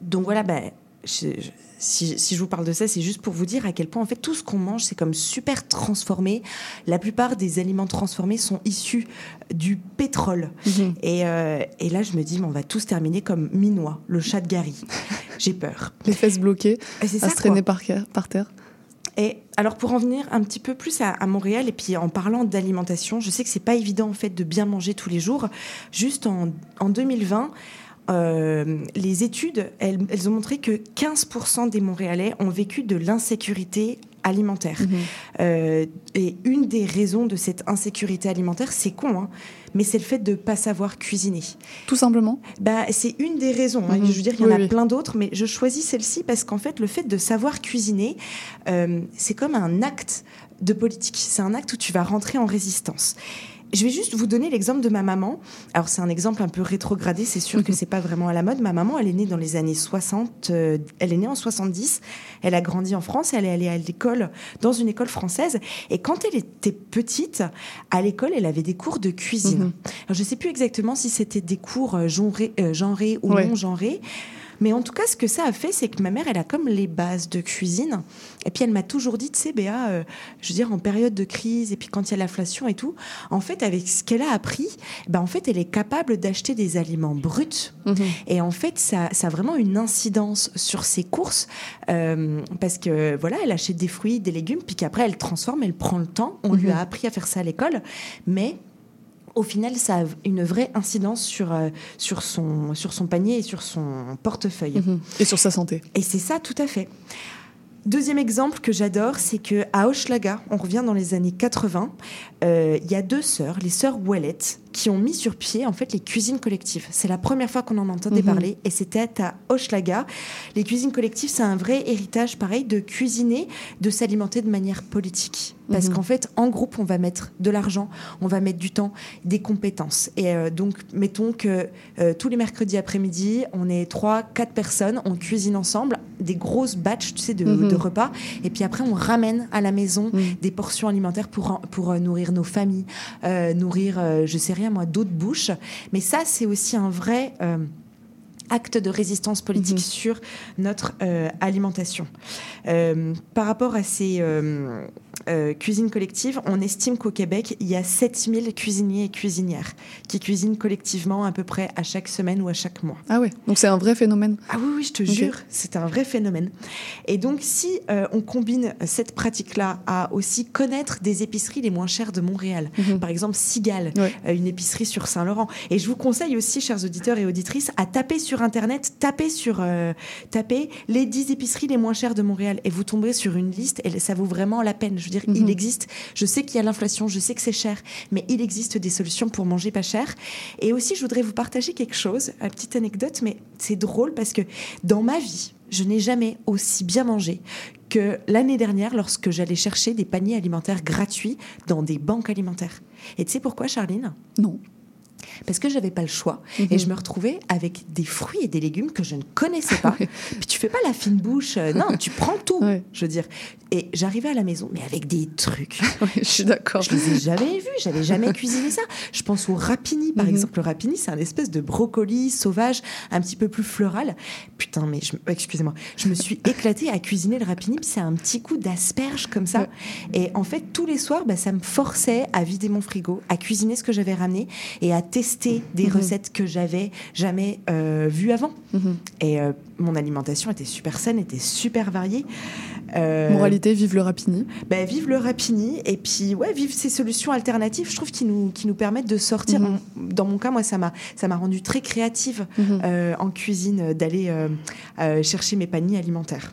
donc voilà, ben, je- je- si, si je vous parle de ça, c'est juste pour vous dire à quel point en fait tout ce qu'on mange, c'est comme super transformé. La plupart des aliments transformés sont issus du pétrole. Mhm. Et, euh, et là, je me dis, mais on va tous terminer comme Minois, le chat de Gary. J'ai peur. Les fesses bloquées, à ça, se traîner par terre. Et alors pour en venir un petit peu plus à, à Montréal et puis en parlant d'alimentation, je sais que c'est pas évident en fait de bien manger tous les jours. Juste en, en 2020, euh, les études, elles, elles ont montré que 15% des Montréalais ont vécu de l'insécurité alimentaire. Euh, et une des raisons de cette insécurité alimentaire, c'est con, hein, mais c'est le fait de ne pas savoir cuisiner. Tout simplement bah, C'est une des raisons. hein. Mhm. Je veux dire, il y en a oui. plein d'autres, mais je choisis celle-ci parce qu'en fait, le fait de savoir cuisiner, euh, c'est comme un acte de politique. C'est un acte où tu vas rentrer en résistance. Je vais juste vous donner l'exemple de ma maman. Alors, c'est un exemple un peu rétrogradé, c'est sûr que c'est pas vraiment à la mode. Ma maman, elle est née dans les années 60, euh, elle est née en 70, elle a grandi en France, elle est allée à l'école, dans une école française. Et quand elle était petite, à l'école, elle avait des cours de cuisine. Mhm. Alors, je sais plus exactement si c'était des cours euh, genrés, euh, genrés ou Ouais. non genrés. Mais en tout cas, ce que ça a fait, c'est que ma mère, elle a comme les bases de cuisine. Et puis, elle m'a toujours dit, tu sais, Béa, euh, je veux dire, en période de crise, et puis quand il y a l'inflation et tout, en fait, avec ce qu'elle a appris, ben, en fait, elle est capable d'acheter des aliments bruts. Et en fait, ça, ça a vraiment une incidence sur ses courses, euh, parce que, voilà, elle achète des fruits, des légumes, puis qu'après, elle transforme, elle prend le temps. On lui Mhm. a appris à faire ça à l'école, mais au final, ça a une vraie incidence sur, euh, sur, son, sur son panier et sur son portefeuille. Mhm. Et sur sa santé. Et c'est ça, tout à fait. Deuxième exemple que j'adore, c'est que à Hochelaga, on revient dans les années 80, euh, il y a deux sœurs, les sœurs Ouellet, qui ont mis sur pied en fait les cuisines collectives. C'est la première fois qu'on en entendait Mhm. parler et c'était à Hochelaga. Les cuisines collectives, c'est un vrai héritage pareil de cuisiner, de s'alimenter de manière politique. Parce Mhm. qu'en fait, en groupe, on va mettre de l'argent, on va mettre du temps, des compétences. Et euh, donc, mettons que euh, tous les mercredis après-midi, on est trois, quatre personnes, on cuisine ensemble des grosses batches, tu sais, de, Mhm. de repas. Et puis après, on ramène à la maison des portions alimentaires pour, pour euh, nourrir nos familles, nourrir, je sais rien moi, d'autres bouches. Mais ça, c'est aussi un vrai euh, acte de résistance politique sur notre euh, alimentation. Euh, par rapport à ces euh, cuisines collectives, on estime qu'au Québec, il y a 7000 cuisiniers et cuisinières qui cuisinent collectivement à peu près à chaque semaine ou à chaque mois. Ah ouais, donc c'est un vrai phénomène. Ah oui, oui, je te jure, c'est un vrai phénomène. Et donc, si euh, on combine cette pratique-là à aussi connaître des épiceries les moins chères de Montréal, par exemple Cigale, euh, une épicerie sur Saint-Laurent, et je vous conseille aussi, chers auditeurs et auditrices, à taper sur Internet, taper sur, euh, taper les 10 épiceries les moins chères de Montréal, et vous tomberez sur une liste, et ça vaut vraiment la peine. Je dire, il existe, je sais qu'il y a l'inflation, je sais que c'est cher, mais il existe des solutions pour manger pas cher. Et aussi, je voudrais vous partager quelque chose, une petite anecdote, mais c'est drôle parce que dans ma vie, je n'ai jamais aussi bien mangé que l'année dernière lorsque j'allais chercher des paniers alimentaires gratuits dans des banques alimentaires. Et tu sais pourquoi, Charline? Non. Parce que j'avais pas le choix Mhm. et je me retrouvais avec des fruits et des légumes que je ne connaissais pas. Puis tu fais pas la fine bouche, euh, non, tu prends tout. Je veux dire, et j'arrivais à la maison, mais avec des trucs. je suis d'accord. Je les ai jamais vus, j'avais jamais cuisiné ça. Je pense au rapini, par Mhm. exemple. Le rapini, c'est un espèce de brocoli sauvage, un petit peu plus floral. Putain, mais excusez-moi, je me suis éclatée à cuisiner le rapini, puis c'est un petit coup d'asperge comme ça. Et en fait, tous les soirs, bah, ça me forçait à vider mon frigo, à cuisiner ce que j'avais ramené et à tester des Mhm. recettes que j'avais jamais euh, vues avant. Mhm. Et euh, mon alimentation était super saine, était super variée. Euh, Moralité, vive le rapini. ben, vive le rapini et puis ouais, vive ces solutions alternatives, je trouve, qui nous, qui nous permettent de sortir. Mhm. Dans mon cas, moi, ça m'a, ça m'a rendu très créative en cuisine d'aller chercher mes paniers alimentaires.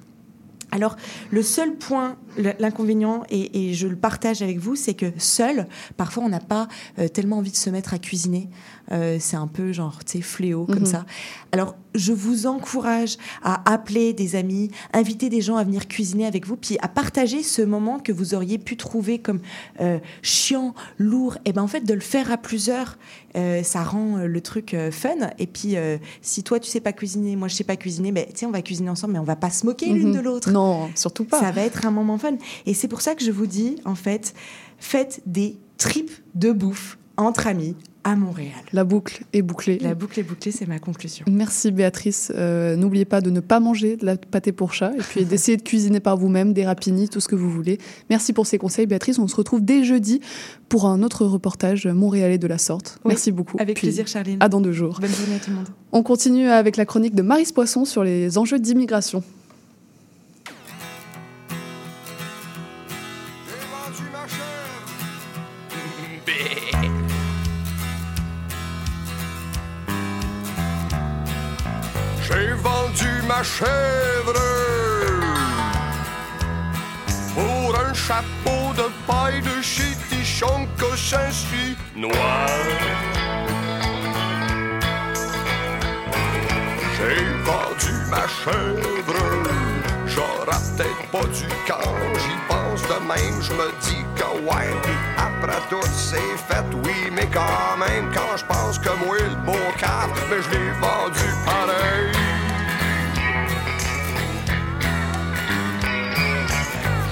Alors, le seul point, l'inconvénient, et, et je le partage avec vous, c'est que seul, parfois, on n'a pas euh, tellement envie de se mettre à cuisiner. Euh, c'est un peu genre, tu sais, fléau comme Mhm. ça. Alors, je vous encourage à appeler des amis, inviter des gens à venir cuisiner avec vous, puis à partager ce moment que vous auriez pu trouver comme euh, chiant, lourd. Et ben en fait, de le faire à plusieurs, euh, ça rend le truc euh, fun. Et puis, si toi tu sais pas cuisiner, moi je sais pas cuisiner, ben tu sais, on va cuisiner ensemble, mais on va pas se moquer l'une Mhm. de l'autre. Non, surtout pas. Ça va être un moment fun. Et c'est pour ça que je vous dis, en fait, faites des tripes de bouffe entre amis à Montréal. La boucle est bouclée. La boucle est bouclée, c'est ma conclusion. Merci Béatrice. Euh, N'oubliez pas de ne pas manger de la pâté pour chat et puis d'essayer de cuisiner par vous-même, des rapinis, tout ce que vous voulez. Merci pour ces conseils Béatrice. On se retrouve dès jeudi pour un autre reportage montréalais de la sorte. Oui, Merci beaucoup. avec Puis, plaisir, Charline. À dans deux jours. Bonne journée à tout le monde. On continue avec la chronique de Maris Poisson sur les enjeux d'immigration. Tichon Cochinchi noir. J'ai vendu ma chèvre, j'aurai peut-être pas du camp, j'y pense de même, je me dis que ouais, après tout c'est fait, oui, mais quand même, quand je pense que moi le beau cap, mais je l'ai vendu pareil.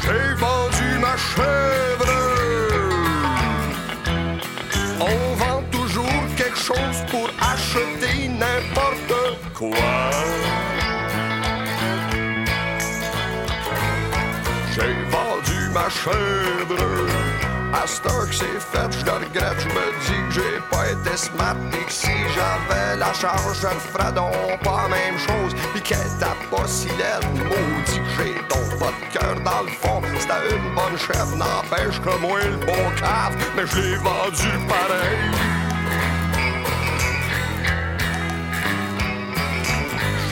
J'ai vendu ma chèvre. pour acheter n'importe quoi. J'ai vendu ma chèvre. À cette heure que c'est fait, je le regrette. Je me dis que j'ai pas été smart. Et que si j'avais la charge, je le ferais donc pas la même chose. Puis qu'elle t'a pas si laide. Maudit que j'ai donc pas de cœur dans le fond. C'était une bonne chèvre, n'empêche que moi le bon cave. Mais je l'ai vendu pareil.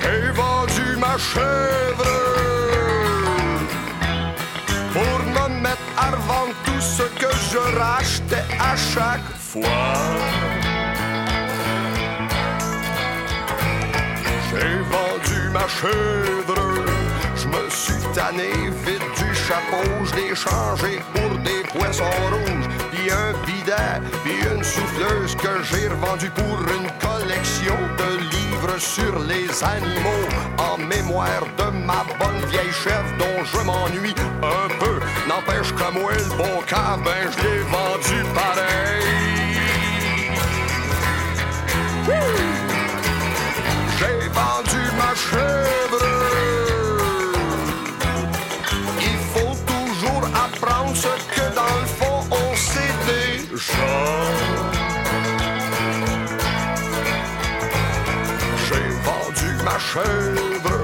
J'ai vendu ma chèvre. Pour me mettre à revendre tout ce que je rachetais à chaque fois. J'ai vendu ma chèvre, je me suis tanné vite du chapeau, je l'ai changé pour des poissons rouges, puis un bidet, puis une souffleuse que j'ai revendue pour une collection de sur les animaux, en mémoire de ma bonne vieille chèvre dont je m'ennuie un peu. N'empêche que moi, le bon cas, ben je l'ai vendu pareil. J'ai vendu ma chèvre. Il faut toujours apprendre ce que dans le fond on sait déjà. Chèvre.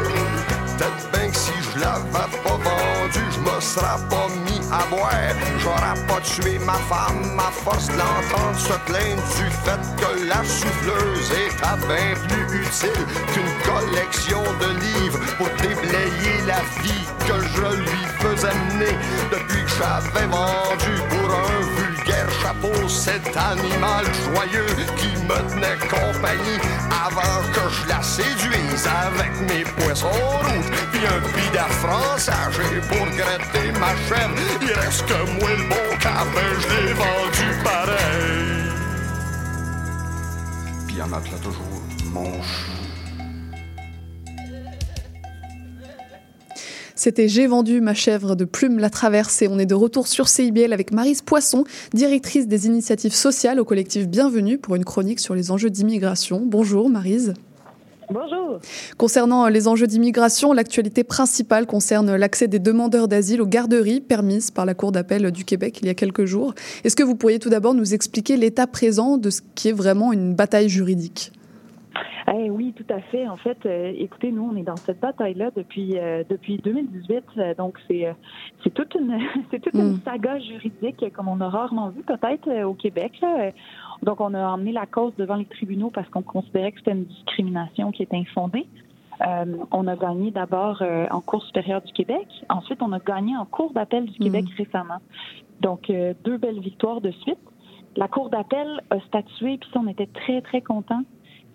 Bien que si je l'avais pas vendue, je me serais pas mis à boire. J'aurais pas tué ma femme à force de se plaindre du fait que la souffleuse était bien plus utile qu'une collection de livres pour déblayer la vie que je lui faisais mener depuis que j'avais vendu pour un chapeau cet animal joyeux qui me tenait compagnie avant que je la séduise avec mes poissons rouges puis un bidet français j'ai pour gratter ma chaîne il reste que moi le bon cap ben je l'ai vendu pareil Puis en toujours mon. C'était J'ai vendu ma chèvre de Plume la Traverse et on est de retour sur CIBL avec Marise Poisson, directrice des initiatives sociales au collectif Bienvenue pour une chronique sur les enjeux d'immigration. Bonjour Marise. Bonjour. Concernant les enjeux d'immigration, l'actualité principale concerne l'accès des demandeurs d'asile aux garderies permises par la Cour d'appel du Québec il y a quelques jours. Est-ce que vous pourriez tout d'abord nous expliquer l'état présent de ce qui est vraiment une bataille juridique? Eh oui, tout à fait. En fait, euh, écoutez, nous, on est dans cette bataille-là depuis euh, depuis 2018. euh, donc, c'est c'est toute une c'est toute une saga juridique comme on a rarement vu peut-être au Québec. là. Donc, on a emmené la cause devant les tribunaux parce qu'on considérait que c'était une discrimination qui était infondée. On a gagné d'abord en Cour supérieure du Québec. Ensuite, on a gagné en Cour d'appel du Québec récemment. Donc, deux belles victoires de suite. La Cour d'appel a statué, puis ça, on était très, très contents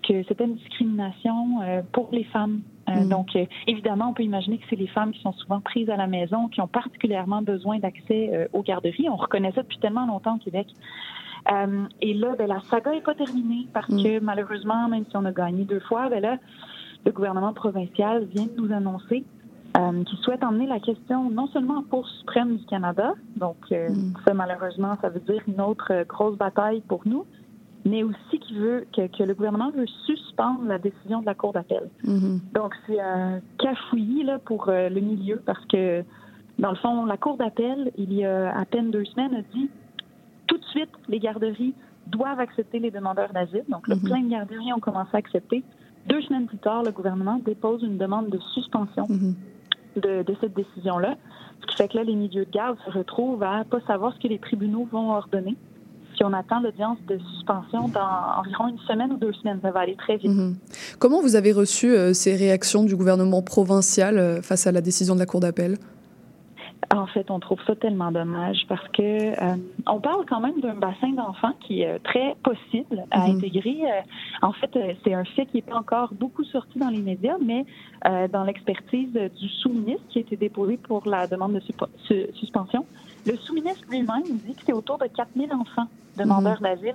que c'était une discrimination euh, pour les femmes. Euh, Donc, euh, évidemment, on peut imaginer que c'est les femmes qui sont souvent prises à la maison, qui ont particulièrement besoin d'accès aux garderies. On reconnaît ça depuis tellement longtemps au Québec. Et là, ben, la saga n'est pas terminée parce que malheureusement, même si on a gagné deux fois, ben là, le gouvernement provincial vient de nous annoncer euh, qu'il souhaite emmener la question non seulement en Cour suprême du Canada, donc euh, ça malheureusement, ça veut dire une autre euh, grosse bataille pour nous, mais aussi qu'il veut que, que le gouvernement veut suspendre la décision de la Cour d'appel. Donc, c'est un cafouillis là, pour euh, le milieu parce que, dans le fond, la Cour d'appel, il y a à peine deux semaines, a dit tout de suite, les garderies doivent accepter les demandeurs d'asile. Donc, le plein de garderies ont commencé à accepter. Deux semaines plus tard, le gouvernement dépose une demande de suspension de, de cette décision-là. Ce qui fait que là, les milieux de garde se retrouvent à pas savoir ce que les tribunaux vont ordonner. Puis on attend l'audience de suspension dans environ une semaine ou deux semaines. Ça va aller très vite. Mhm. Comment vous avez reçu euh, ces réactions du gouvernement provincial euh, face à la décision de la Cour d'appel? En fait, on trouve ça tellement dommage parce que euh, on parle quand même d'un bassin d'enfants qui est euh, très possible à Mhm. intégrer. Euh, en fait, euh, c'est un fait qui n'est pas encore beaucoup sorti dans les médias, mais euh, dans l'expertise du sous-ministre qui a été déposée pour la demande de su- suspension, le sous-ministre lui-même dit que c'est autour de 4000 enfants demandeurs d'asile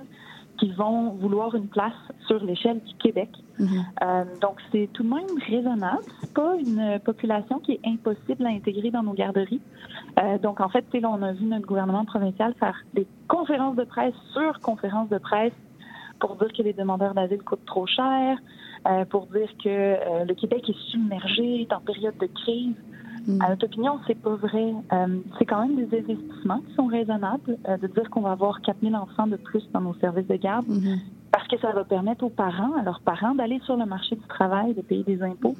qui vont vouloir une place sur l'échelle du Québec. Euh, donc, c'est tout de même raisonnable. C'est pas une population qui est impossible à intégrer dans nos garderies. Euh, donc, en fait, là, on a vu notre gouvernement provincial faire des conférences de presse sur conférences de presse pour dire que les demandeurs d'asile coûtent trop cher, euh, pour dire que le Québec est submergé, est en période de crise. À notre opinion, c'est pas vrai. Euh, c'est quand même des investissements qui sont raisonnables. euh, de dire qu'on va avoir 4000 enfants de plus dans nos services de garde, parce que ça va permettre aux parents, à leurs parents, d'aller sur le marché du travail, de payer des impôts.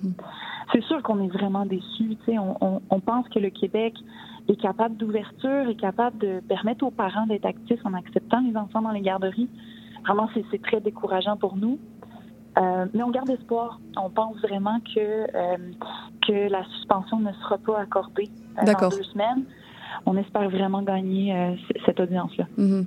C'est sûr qu'on est vraiment déçus. On, on- pense que le Québec est capable d'ouverture, est capable de permettre aux parents d'être actifs en acceptant les enfants dans les garderies. Vraiment, c'est très décourageant pour nous. Euh, mais on garde espoir. On pense vraiment que, euh, que la suspension ne sera pas accordée euh, dans deux semaines. On espère vraiment gagner cette audience-là. Mhm.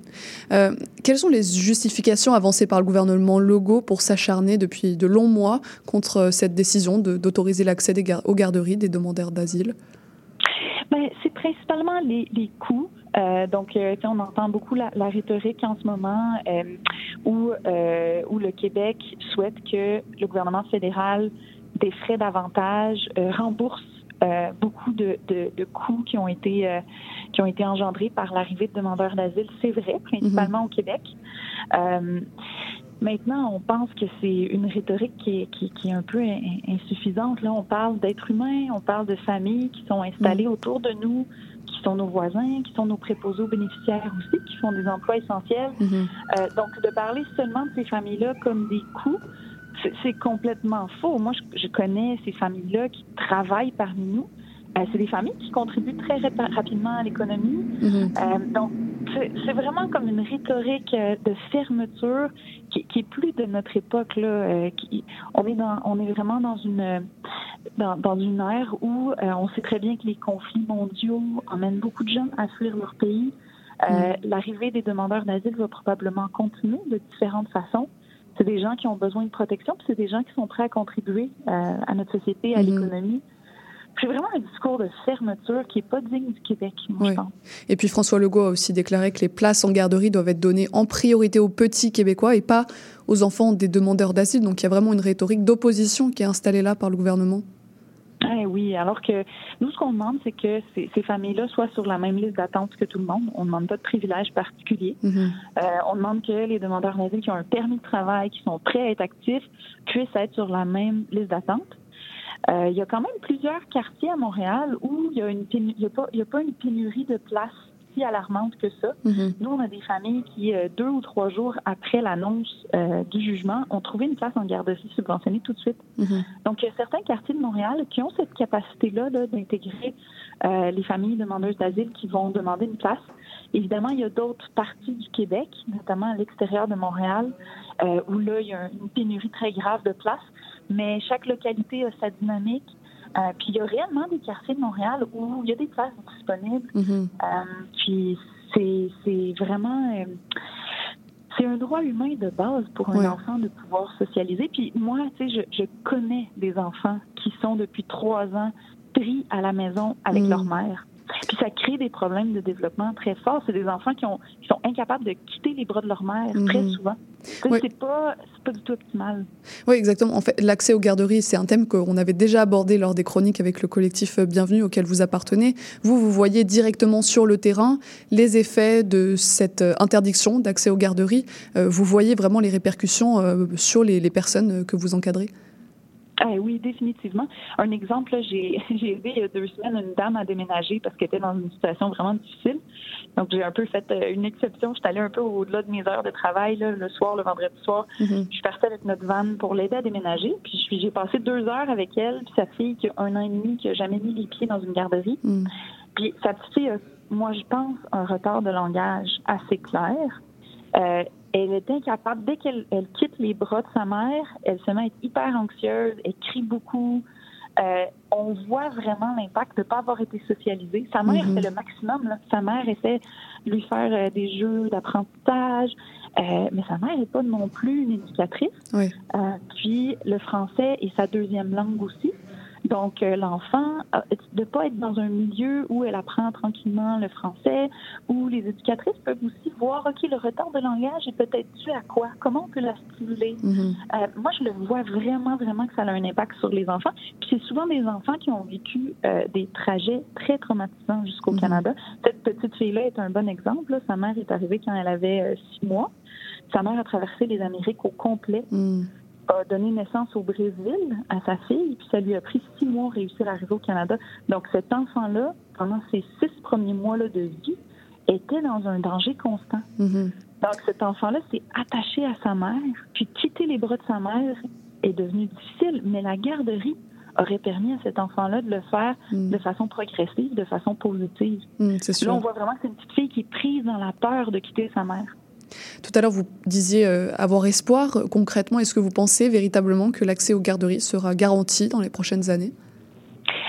Quelles sont les justifications avancées par le gouvernement Legault pour s'acharner depuis de longs mois contre cette décision de- d'autoriser l'accès gar- aux garderies des demandeurs d'asile? Ben, c'est principalement les, les coûts. Euh, donc, euh, on entend beaucoup la, la rhétorique en ce moment euh, où, euh, où le Québec souhaite que le gouvernement fédéral des frais davantage, euh, rembourse euh, beaucoup de, de, de coûts qui ont été euh, qui ont été engendrés par l'arrivée de demandeurs d'asile. C'est vrai, principalement au Québec. Euh, Maintenant, on pense que c'est une rhétorique qui est, qui, qui est un peu in- insuffisante. Là, on parle d'êtres humains, on parle de familles qui sont installées autour de nous, sont nos voisins, qui sont nos préposés aux bénéficiaires aussi, qui font des emplois essentiels. Euh, donc, de parler seulement de ces familles-là comme des coûts, c'est- complètement faux. Moi, je, je connais ces familles-là qui travaillent parmi nous. Euh, c'est des familles qui contribuent très rapidement à l'économie. Euh, donc, c'est vraiment comme une rhétorique euh, de fermeture qui, qui est plus de notre époque. Là, euh, qui, on, est dans, on est vraiment dans une, euh, dans, dans une ère où euh, on sait très bien que les conflits mondiaux emmènent beaucoup de gens à fuir leur pays. Euh, L'arrivée des demandeurs d'asile va probablement continuer de différentes façons. C'est des gens qui ont besoin de protection, puis c'est des gens qui sont prêts à contribuer euh, à notre société, à l'économie. C'est vraiment un discours de fermeture qui n'est pas digne du Québec, moi, je Ouais. pense. Et puis François Legault a aussi déclaré que les places en garderie doivent être données en priorité aux petits Québécois et pas aux enfants des demandeurs d'asile. Donc il y a vraiment une rhétorique d'opposition qui est installée là par le gouvernement. Eh oui, alors que nous, ce qu'on demande, c'est que ces, ces familles-là soient sur la même liste d'attente que tout le monde. On ne demande pas de privilèges particuliers. Euh, on demande que les demandeurs d'asile qui ont un permis de travail, qui sont prêts à être actifs, puissent être sur la même liste d'attente. Euh, il y a quand même plusieurs quartiers à Montréal où il y a, une pénu- il y a pas, il y a pas une pénurie de places si alarmante que ça. Nous, on a des familles qui, euh, deux ou trois jours après l'annonce euh, du jugement, ont trouvé une place en garderie subventionnée tout de suite. Donc, il y a certains quartiers de Montréal qui ont cette capacité-là là, d'intégrer euh, les familles demandeuses d'asile qui vont demander une place. Évidemment, il y a d'autres parties du Québec, notamment à l'extérieur de Montréal, euh, où là, il y a une pénurie très grave de places. Mais chaque localité a sa dynamique. Euh, puis il y a réellement des quartiers de Montréal où il y a des places disponibles. Euh, puis c'est c'est vraiment... euh, c'est un droit humain de base pour un enfant de pouvoir socialiser. Puis moi, tu sais, je, je connais des enfants qui sont depuis trois ans pris à la maison avec Mm. leur mère. Puis ça crée des problèmes de développement très forts. C'est des enfants qui, ont, qui sont incapables de quitter les bras de leur mère très Mhm. souvent. Ouais. C'est pas, pas du tout optimal. Oui, exactement. En fait, l'accès aux garderies, c'est un thème qu'on avait déjà abordé lors des chroniques avec le collectif Bienvenue auquel vous appartenez. Vous, vous voyez directement sur le terrain les effets de cette euh, interdiction d'accès aux garderies. Euh, Vous voyez vraiment les répercussions euh, sur les, les personnes que vous encadrez. Ah oui, définitivement. Un exemple, là, j'ai j'ai aidé il y a deux semaines une dame à déménager parce qu'elle était dans une situation vraiment difficile. Donc, j'ai un peu fait euh, une exception. Je suis allée un peu au-delà de mes heures de travail, là, le soir, le vendredi soir. Je suis partie avec notre van pour l'aider à déménager. Puis, j'ai passé deux heures avec elle, puis sa fille qui a un an et demi, qui a jamais mis les pieds dans une garderie. Puis, sa petite fille a, moi, je pense, un retard de langage assez clair. Euh, elle est incapable, dès qu'elle elle quitte les bras de sa mère, elle se met à être hyper anxieuse, elle crie beaucoup. Euh, on voit vraiment l'impact de ne pas avoir été socialisée. Sa mère Mhm. fait le maximum. là. Sa mère essaie de lui faire euh, des jeux d'apprentissage, euh, mais sa mère n'est pas non plus une éducatrice. Oui. Puis le français est sa deuxième langue aussi. Donc, euh, l'enfant, euh, de ne pas être dans un milieu où elle apprend tranquillement le français, où les éducatrices peuvent aussi voir, OK, le retard de langage est peut-être dû à quoi? Comment on peut la stimuler? Euh, moi, je le vois vraiment, vraiment que ça a un impact sur les enfants. Puis c'est souvent des enfants qui ont vécu euh, des trajets très traumatisants jusqu'au Canada. Cette petite fille-là est un bon exemple. là. Sa mère est arrivée quand elle avait euh, six mois. Sa mère a traversé les Amériques au complet. A donné naissance au Brésil à sa fille, puis ça lui a pris six mois réussir à arriver au Canada. Donc cet enfant-là, pendant ses six premiers mois-là de vie, était dans un danger constant. Mhm. Donc cet enfant-là s'est attaché à sa mère, puis quitter les bras de sa mère est devenu difficile, mais la garderie aurait permis à cet enfant-là de le faire de façon progressive, de façon positive. Mm. Là, on voit vraiment que c'est une petite fille qui est prise dans la peur de quitter sa mère. Tout à l'heure, vous disiez euh, avoir espoir. Concrètement, est-ce que vous pensez véritablement que l'accès aux garderies sera garanti dans les prochaines années?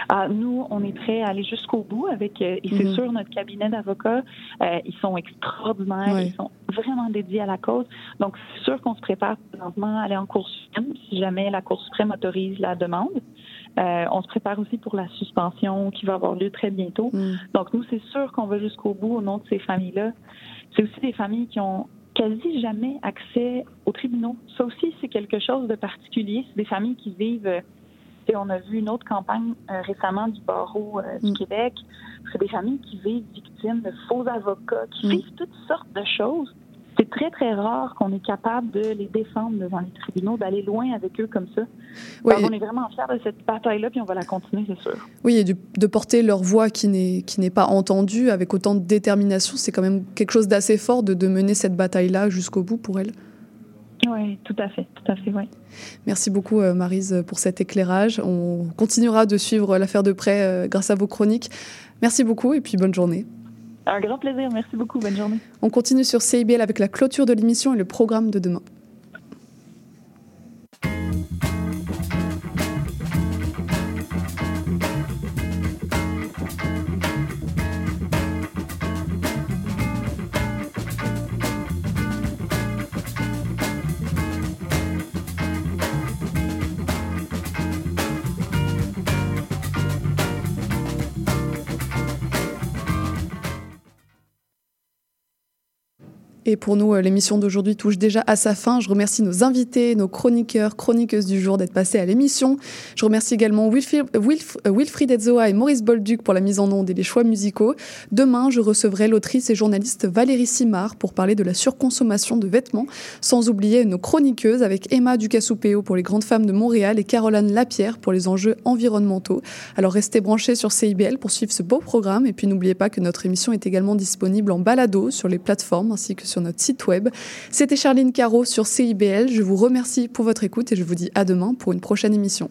Ah, nous, on est prêts à aller jusqu'au bout avec, euh, et c'est Mhm. sûr, notre cabinet d'avocats, euh, ils sont extraordinaires, ils sont vraiment dédiés à la cause. Donc, c'est sûr qu'on se prépare présentement à aller en Cour suprême si jamais la Cour suprême autorise la demande. Euh, on se prépare aussi pour la suspension qui va avoir lieu très bientôt. Donc, nous, c'est sûr qu'on va jusqu'au bout au nom de ces familles-là. C'est aussi des familles qui ont quasi jamais accès aux tribunaux. Ça aussi, c'est quelque chose de particulier. C'est des familles qui vivent euh, et on a vu une autre campagne euh, récemment du barreau euh, du Québec. C'est des familles qui vivent victimes de faux avocats, qui vivent toutes sortes de choses. C'est très, très rare qu'on est capable de les défendre devant les tribunaux, d'aller loin avec eux comme ça. Oui. On est vraiment fiers de cette bataille-là, puis on va la continuer, c'est sûr. Oui, et du- de porter leur voix qui n'est qui n'est pas entendue avec autant de détermination, c'est quand même quelque chose d'assez fort de, de mener cette bataille-là jusqu'au bout pour elles. Oui, tout à fait, tout à fait, oui. Merci beaucoup, euh, Marise, pour cet éclairage. On continuera de suivre l'affaire de près euh, grâce à vos chroniques. Merci beaucoup et puis bonne journée. Un grand plaisir, merci beaucoup, bonne journée. On continue sur CIBL avec la clôture de l'émission et le programme de demain. Et pour nous, euh, l'émission d'aujourd'hui touche déjà à sa fin. Je remercie nos invités, nos chroniqueurs, chroniqueuses du jour d'être passés à l'émission. Je remercie également euh, Wilfried Etzoa et Maurice Bolduc pour la mise en onde et les choix musicaux. Demain, je recevrai l'autrice et journaliste Valérie Simard pour parler de la surconsommation de vêtements, sans oublier nos chroniqueuses avec Emma Ducassupeo pour les grandes femmes de Montréal et Caroline Lapierre pour les enjeux environnementaux. Alors restez branchés sur CIBL pour suivre ce beau programme et puis n'oubliez pas que notre émission est également disponible en balado sur les plateformes ainsi que sur notre site web. C'était Charline Caro sur CIBL. Je vous remercie pour votre écoute et je vous dis à demain pour une prochaine émission.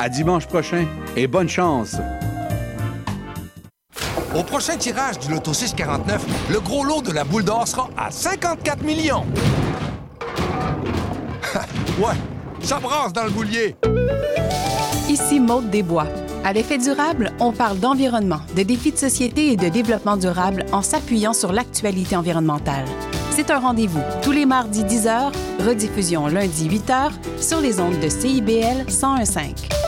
À dimanche prochain et bonne chance! Au prochain tirage du Loto 649, le gros lot de la boule d'or sera à 54 millions. ouais, ça brasse dans le boulier. Ici Maude Desbois. À l'effet durable, on parle d'environnement, de défis de société et de développement durable en s'appuyant sur l'actualité environnementale. C'est un rendez-vous tous les mardis 10h, rediffusion lundi 8h sur les ondes de CIBL 1015.